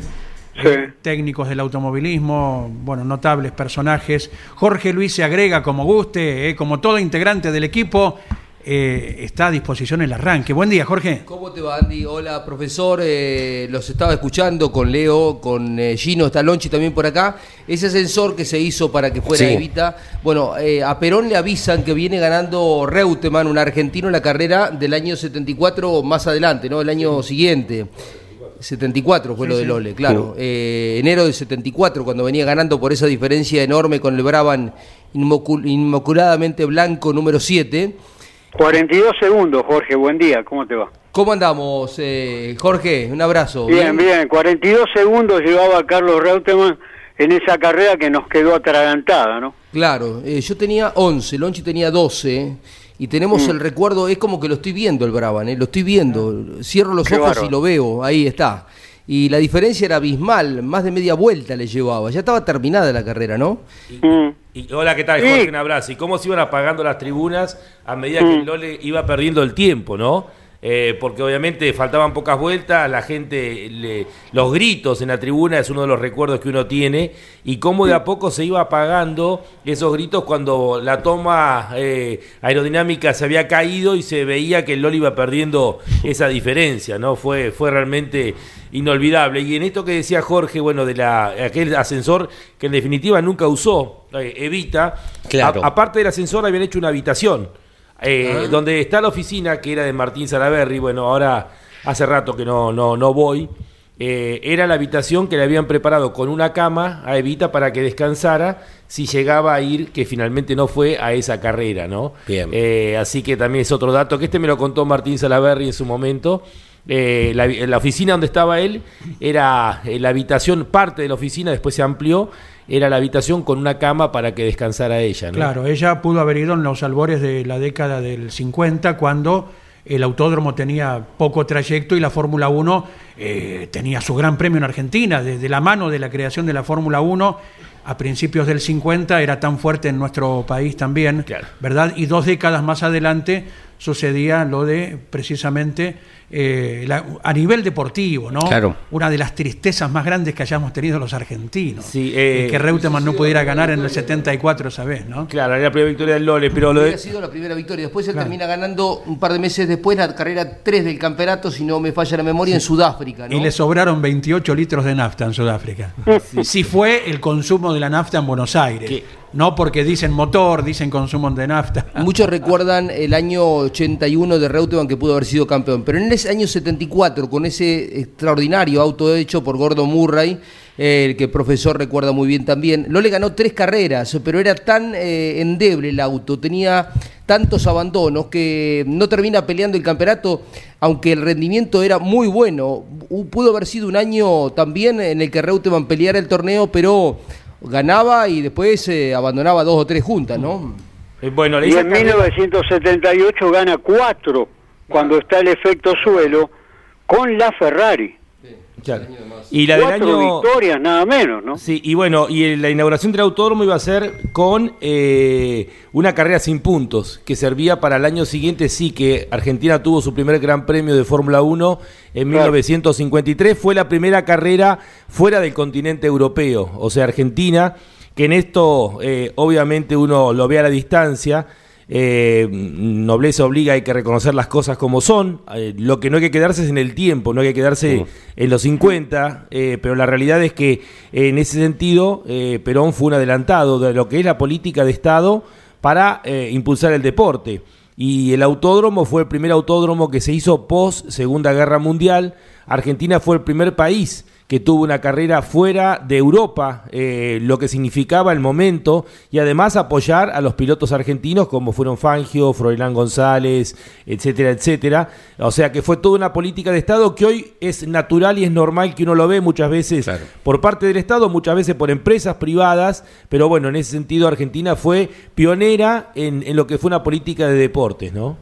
Sí. eh, técnicos del automovilismo, bueno, notables personajes. Jorge Luis se agrega como guste, eh, como todo integrante del equipo, eh, está a disposición el arranque. Buen día, Jorge. ¿Cómo te va, Andy? Hola, profesor. eh, los estaba escuchando con Leo, con eh, Gino, está Lonchi también por acá. Ese ascensor que se hizo para que fuera Sí. Evita. Bueno, eh, a Perón le avisan que viene ganando Reutemann, un argentino, en la carrera del año 74 más adelante, ¿no? El año siguiente. 74 fue lo de Lole, claro. Eh, enero del 74, cuando venía ganando por esa diferencia enorme con el Brabham inmocul- inmaculadamente blanco número 7. 42 segundos, Jorge, buen día, ¿cómo te va? ¿Cómo andamos, eh, Jorge? Un abrazo. Bien, bien, 42 segundos llevaba Carlos Reutemann en esa carrera que nos quedó atragantada, ¿no? Claro, eh, yo tenía 11, Lonchi tenía 12 y tenemos Mm. el recuerdo, es como que lo estoy viendo el Brabham, eh, lo estoy viendo, cierro los Qué ojos y lo veo, ahí está. Y la diferencia era abismal, más de media vuelta le llevaba, ya estaba terminada la carrera, ¿no? Mm. Y, hola, ¿qué tal. Jorge? Un abrazo. ¿Y cómo se iban apagando las tribunas a medida que Lole iba perdiendo el tiempo, no? Eh, porque obviamente faltaban pocas vueltas, la gente, le- los gritos en la tribuna es uno de los recuerdos que uno tiene, y cómo de a poco se iba apagando esos gritos cuando la toma eh, aerodinámica se había caído y se veía que el Lole iba perdiendo esa diferencia, ¿no? Fue, fue realmente inolvidable. Y en esto que decía Jorge, bueno, de la, aquel ascensor que en definitiva nunca usó, eh, Evita, Claro. a- aparte del ascensor habían hecho una habitación, eh, donde está la oficina que era de Martín Salaberry, bueno, ahora hace rato que no, no, no voy. eh, era la habitación que le habían preparado con una cama a Evita para que descansara si llegaba a ir, que finalmente no fue a esa carrera, ¿no? Bien. Eh, así que también es otro dato, que este me lo contó Martín Salaverri en su momento. Eh, la, la oficina donde estaba él era la habitación, parte de la oficina, después se amplió, era la habitación con una cama para que descansara ella, ¿no? Claro, ella pudo haber ido en los albores de la década del 50 cuando el autódromo tenía poco trayecto y la Fórmula 1 eh, tenía su gran premio en Argentina. Desde la mano de la creación de la Fórmula 1 a principios del 50 era tan fuerte en nuestro país también, Claro. ¿verdad? Y dos décadas más adelante sucedía lo de precisamente eh, la- a nivel deportivo, ¿no? Claro. Una de las tristezas más grandes que hayamos tenido los argentinos. Sí, eh, que Reutemann no pudiera ganar en el 74 esa vez, ¿no? Claro, era la primera victoria del Lole, pero lo Había de... sido la primera victoria. Después él Claro. termina ganando un par de meses después la carrera 3 del campeonato, si no me falla la memoria, en Sudáfrica. ¿no? Y le sobraron 28 litros de nafta en Sudáfrica. Sí. fue el consumo de la nafta en Buenos Aires. ¿Qué? No porque dicen motor, dicen consumo de nafta. Muchos recuerdan el año 81 de Reutemann que pudo haber sido campeón, pero en ese año 74, con ese extraordinario auto hecho por Gordon Murray, el que el profesor recuerda muy bien también, Lole ganó tres carreras, pero era tan eh, endeble el auto, tenía tantos abandonos que no termina peleando el campeonato, aunque el rendimiento era muy bueno. Pudo haber sido un año también en el que Reutemann peleara el torneo, pero ganaba y después eh, abandonaba dos o tres juntas, ¿no? bueno, le Y en carrera- 1978 gana cuatro cuando está el efecto suelo con la Ferrari. Claro. Y la del cuatro año... victorias, nada menos, ¿no? Sí, y bueno, y la inauguración del autódromo iba a ser con eh, una carrera sin puntos, que servía para el año siguiente, sí, que Argentina tuvo su primer gran premio de Fórmula 1 en Claro. 1953, fue la primera carrera fuera del continente europeo, o sea, Argentina, que en esto eh, obviamente uno lo ve a la distancia, eh, nobleza obliga, hay que reconocer las cosas como son. eh, lo que no hay que quedarse es en el tiempo, no hay que quedarse en los 50, eh, pero la realidad es que en ese sentido Perón fue un adelantado de lo que es la política de Estado para impulsar el deporte. Y el autódromo fue el primer autódromo que se hizo post Segunda Guerra Mundial. Argentina fue el primer país que tuvo una carrera fuera de Europa, eh, lo que significaba el momento, y además apoyar a los pilotos argentinos como fueron Fangio, Froilán González, etcétera, etcétera. O sea que fue toda una política de Estado que hoy es natural y es normal que uno lo ve muchas veces Claro. por parte del Estado, muchas veces por empresas privadas, pero bueno, en ese sentido Argentina fue pionera en, en lo que fue una política de deportes, ¿no?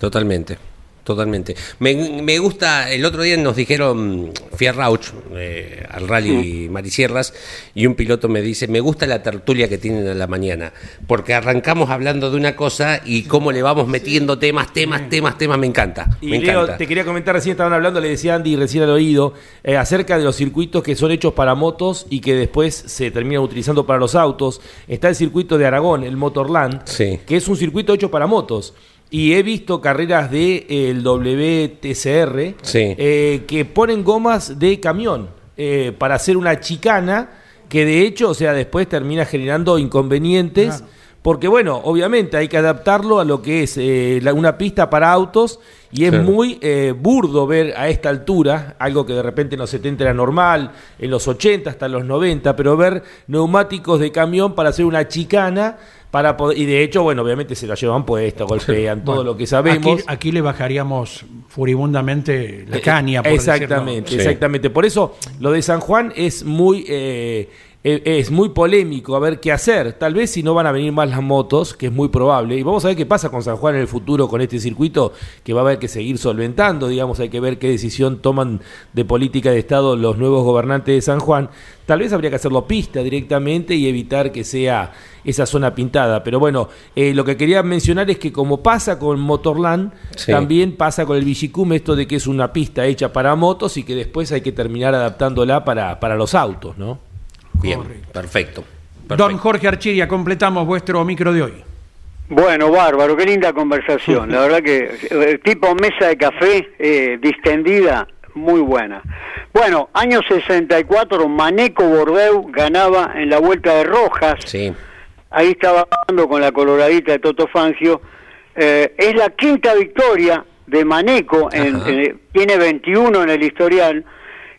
Totalmente, totalmente. Me, me gusta, el otro día nos dijeron Fierrauch eh, al rally Marisierras y un piloto me dice, me gusta la tertulia que tienen a la mañana, porque arrancamos hablando de una cosa y cómo le vamos metiendo temas, temas, temas, temas, me encanta. Y me Leo, encanta. te quería comentar, recién estaban hablando, le decía Andy recién al oído, eh, acerca de los circuitos que son hechos para motos y que después se terminan utilizando para los autos. Está el circuito de Aragón, el Motorland, Sí. que es un circuito hecho para motos. Y he visto carreras de el WTCR Sí. eh, que ponen gomas de camión eh, para hacer una chicana que de hecho, o sea, después termina generando inconvenientes. Porque bueno, obviamente hay que adaptarlo a lo que es eh, la- una pista para autos y es Claro. muy eh, burdo ver a esta altura, algo que de repente en los 70 era normal, en los 80 hasta los 90, pero ver neumáticos de camión para hacer una chicana, para poder- y de hecho, bueno, obviamente se la llevan puesta, golpean, todo Bueno, lo que sabemos. Aquí, aquí le bajaríamos furibundamente la caña. Por exactamente, exactamente. Por eso lo de San Juan es muy eh, eh, es muy polémico a ver qué hacer. Tal vez si no van a venir más las motos, que es muy probable. Y vamos a ver qué pasa con San Juan en el futuro con este circuito que va a haber que seguir solventando. Digamos, hay que ver qué decisión toman de política de Estado los nuevos gobernantes de San Juan. Tal vez habría que hacerlo pista directamente y evitar que sea esa zona pintada. Pero bueno, eh, lo que quería mencionar es que como pasa con Motorland, Sí. también pasa con el Vigicum esto de que es una pista hecha para motos y que después hay que terminar adaptándola para, para los autos, ¿no? Bien, Correcto. perfecto. Don. Jorge Archiria, completamos vuestro micro de hoy. Bueno, bárbaro, qué linda conversación. La verdad que eh, tipo mesa de café eh, distendida, muy buena. Bueno, año 64, Maneco Bordeu ganaba en la Vuelta de Rojas. Sí, Ahí estaba hablando con la coloradita de Toto Fangio. Eh, es la quinta victoria de Maneco, en- en- tiene 21 en el historial.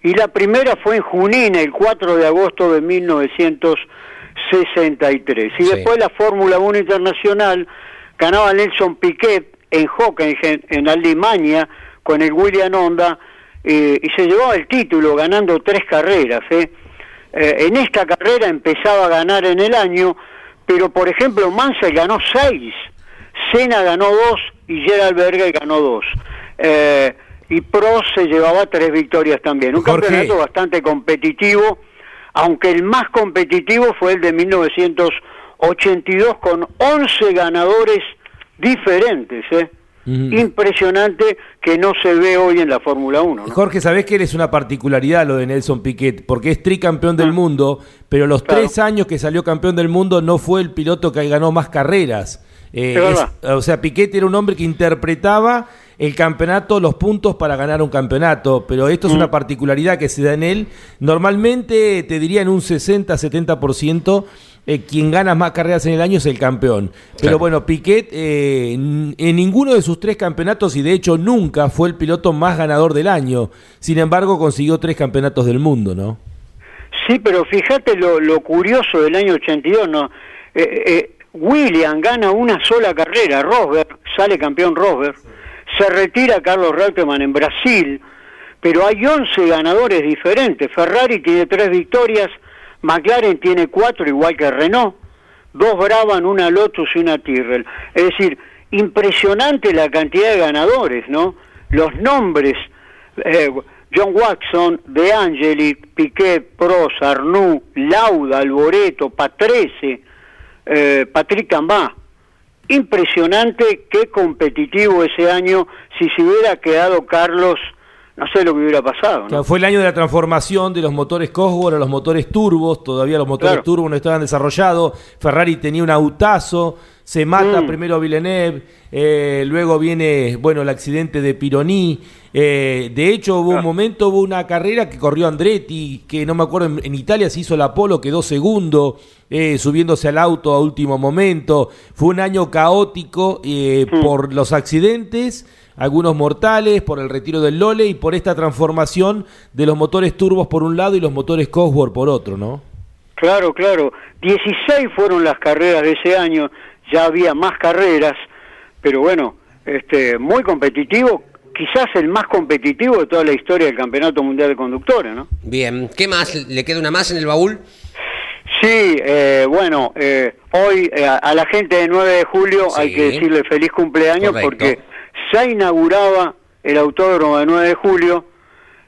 Y la primera fue en Junín, el 4 de agosto de 1963. Y Sí. después la Fórmula 1 Internacional ganaba Nelson Piquet en Hockenheim, en Alemania, con el William Honda, eh, y se llevaba el título ganando tres carreras. ¿eh? Eh, en esta carrera empezaba a ganar en el año, pero por ejemplo Mansell ganó seis, Senna ganó dos y Gerald Berger ganó dos. Eh, y Prost se llevaba tres victorias también. Un Jorge. campeonato bastante competitivo, aunque el más competitivo fue el de 1982 con 11 ganadores diferentes. ¿eh? Impresionante que no se ve hoy en la Fórmula 1. ¿no? Jorge, sabés que eres una particularidad lo de Nelson Piquet, porque es tricampeón del mundo, pero los Ah. Claro. tres años que salió campeón del mundo no fue el piloto que ganó más carreras. Eh, Es o sea, Piquet era un hombre que interpretaba el campeonato, los puntos para ganar un campeonato, pero esto es Mm. una particularidad que se da en él. Normalmente te diría en un 60-70%. eh, quien gana más carreras en el año es el campeón. Pero Claro. bueno, Piquet eh, en ninguno de sus tres campeonatos y de hecho nunca fue el piloto más ganador del año. Sin embargo, consiguió tres campeonatos del mundo, ¿no? Sí, pero fíjate lo, lo curioso del año 82, ¿no? Eh, eh, William gana una sola carrera, Rosberg, sale campeón Rosberg, se retira Carlos Reutemann en Brasil, pero hay 11 ganadores diferentes, Ferrari tiene tres victorias, McLaren tiene cuatro, igual que Renault, dos Brabham, una Lotus y una Tyrrell. Es decir, impresionante la cantidad de ganadores, ¿no? Los nombres, eh, John Watson, De Angeli, Piquet, Prost, Arnoux, Lauda, Alboreto, Patrese, eh, Patrick Cambá. Impresionante, qué competitivo ese año. Si se hubiera quedado Carlos, no sé lo que hubiera pasado. ¿no? fue el año de la transformación de los motores Cosworth a los motores turbos. Todavía los motores Claro. turbos no estaban desarrollados. Ferrari tenía un autazo. Se mata Mm. primero Villeneuve. eh, luego viene, bueno, el accidente de Pironi. Eh, de hecho, hubo un momento, hubo una carrera que corrió Andretti, que no me acuerdo, en, en Italia se hizo el Apolo, quedó segundo, eh, subiéndose al auto a último momento. Fue un año caótico eh, por los accidentes algunos mortales, por el retiro del Lole y por esta transformación de los motores turbos por un lado y los motores Cosworth por otro, ¿no? Claro, claro. 16 fueron las carreras de ese año, ya había más carreras, pero bueno, este, muy competitivo, quizás el más competitivo de toda la historia del Campeonato Mundial de Conductores, ¿no? Bien, ¿qué más? ¿Le queda una más en el baúl? Sí, eh, bueno, eh, hoy eh, a, la gente de 9 de julio Sí. hay que decirle feliz cumpleaños Correcto. porque se inauguraba el autódromo de 9 de julio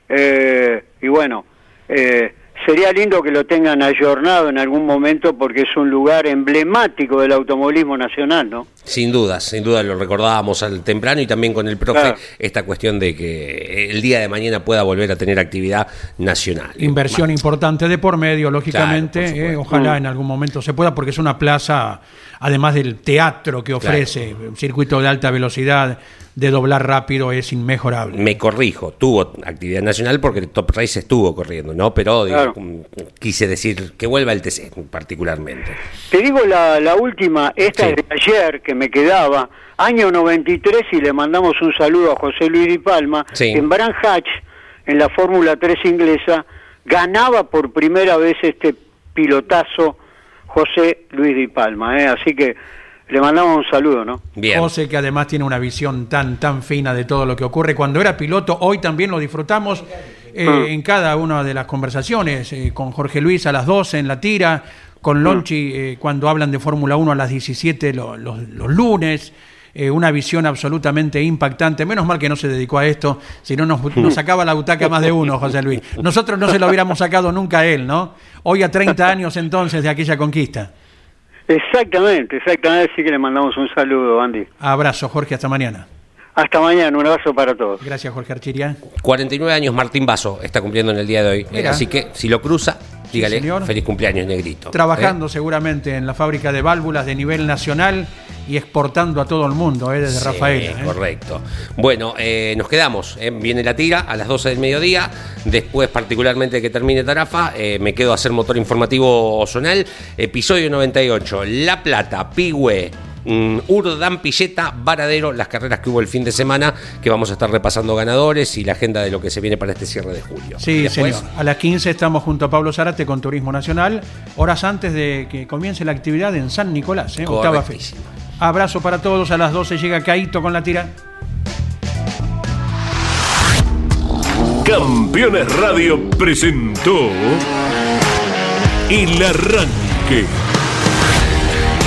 eh, y bueno, eh, sería lindo que lo tengan ayornado en algún momento porque es un lugar emblemático del automovilismo nacional, ¿no? Sin duda, sin duda lo recordábamos al temprano y también con el profe Claro. esta cuestión de que el día de mañana pueda volver a tener actividad nacional. Inversión importante de por medio, lógicamente. Claro, por eh, ojalá en algún momento se pueda, porque es una plaza, además del teatro que ofrece, un circuito de alta velocidad, de doblar rápido, es inmejorable. Me corrijo, tuvo actividad nacional porque el Top Race estuvo corriendo, ¿no? Pero Claro. mm, quise decir que vuelva el TC particularmente. Te digo la, la última, esta Sí. es de ayer que me quedaba, año 93 y le mandamos un saludo a José Luis Di Palma, Sí. en Bran Hatch, en la Fórmula 3 inglesa, ganaba por primera vez este pilotazo José Luis Di Palma, ¿eh? así que le mandamos un saludo, ¿no? Bien. José, que además tiene una visión tan, tan fina de todo lo que ocurre. Cuando era piloto, hoy también lo disfrutamos eh, Ah. en cada una de las conversaciones, eh, con Jorge Luis a las 12 en la tira, con Lonchi eh, cuando hablan de Fórmula 1 a las 17 lo- los, los lunes. Eh, una visión absolutamente impactante. Menos mal que no se dedicó a esto, si no nos, nos sacaba la butaca más de uno, José Luis. Nosotros no se lo hubiéramos sacado nunca a él, ¿no? Hoy a 30 años entonces de aquella conquista. Exactamente, exactamente, así que le mandamos un saludo, Andy. Abrazo, Jorge, hasta mañana. Hasta mañana, un abrazo para todos. Gracias, Jorge Archiria. 49 años Martín Vaso está cumpliendo en el día de hoy. Mira. Así que si lo cruza, dígale señor. feliz cumpleaños, negrito. Trabajando ¿Eh? seguramente en la fábrica de válvulas de nivel nacional y exportando a todo el mundo, ¿eh? desde Sí, Rafaela. ¿eh? Correcto. Bueno, eh, nos quedamos. Viene la tira a las 12 del mediodía. Después, particularmente que termine Tarafa, me quedo a hacer motor informativo zonal. Episodio 98. La Plata, Pigüe, mm, Urdam, Pilleta, Varadero, las carreras que hubo el fin de semana, que vamos a estar repasando ganadores y la agenda de lo que se viene para este cierre de julio. Sí, Después, señor. A las 15 estamos junto a Pablo Zarate con Turismo Nacional, horas antes de que comience la actividad en San Nicolás, ¿eh? octava. Abrazo para todos, a las 12 llega Caito con la tira. Campeones Radio presentó El Arranque.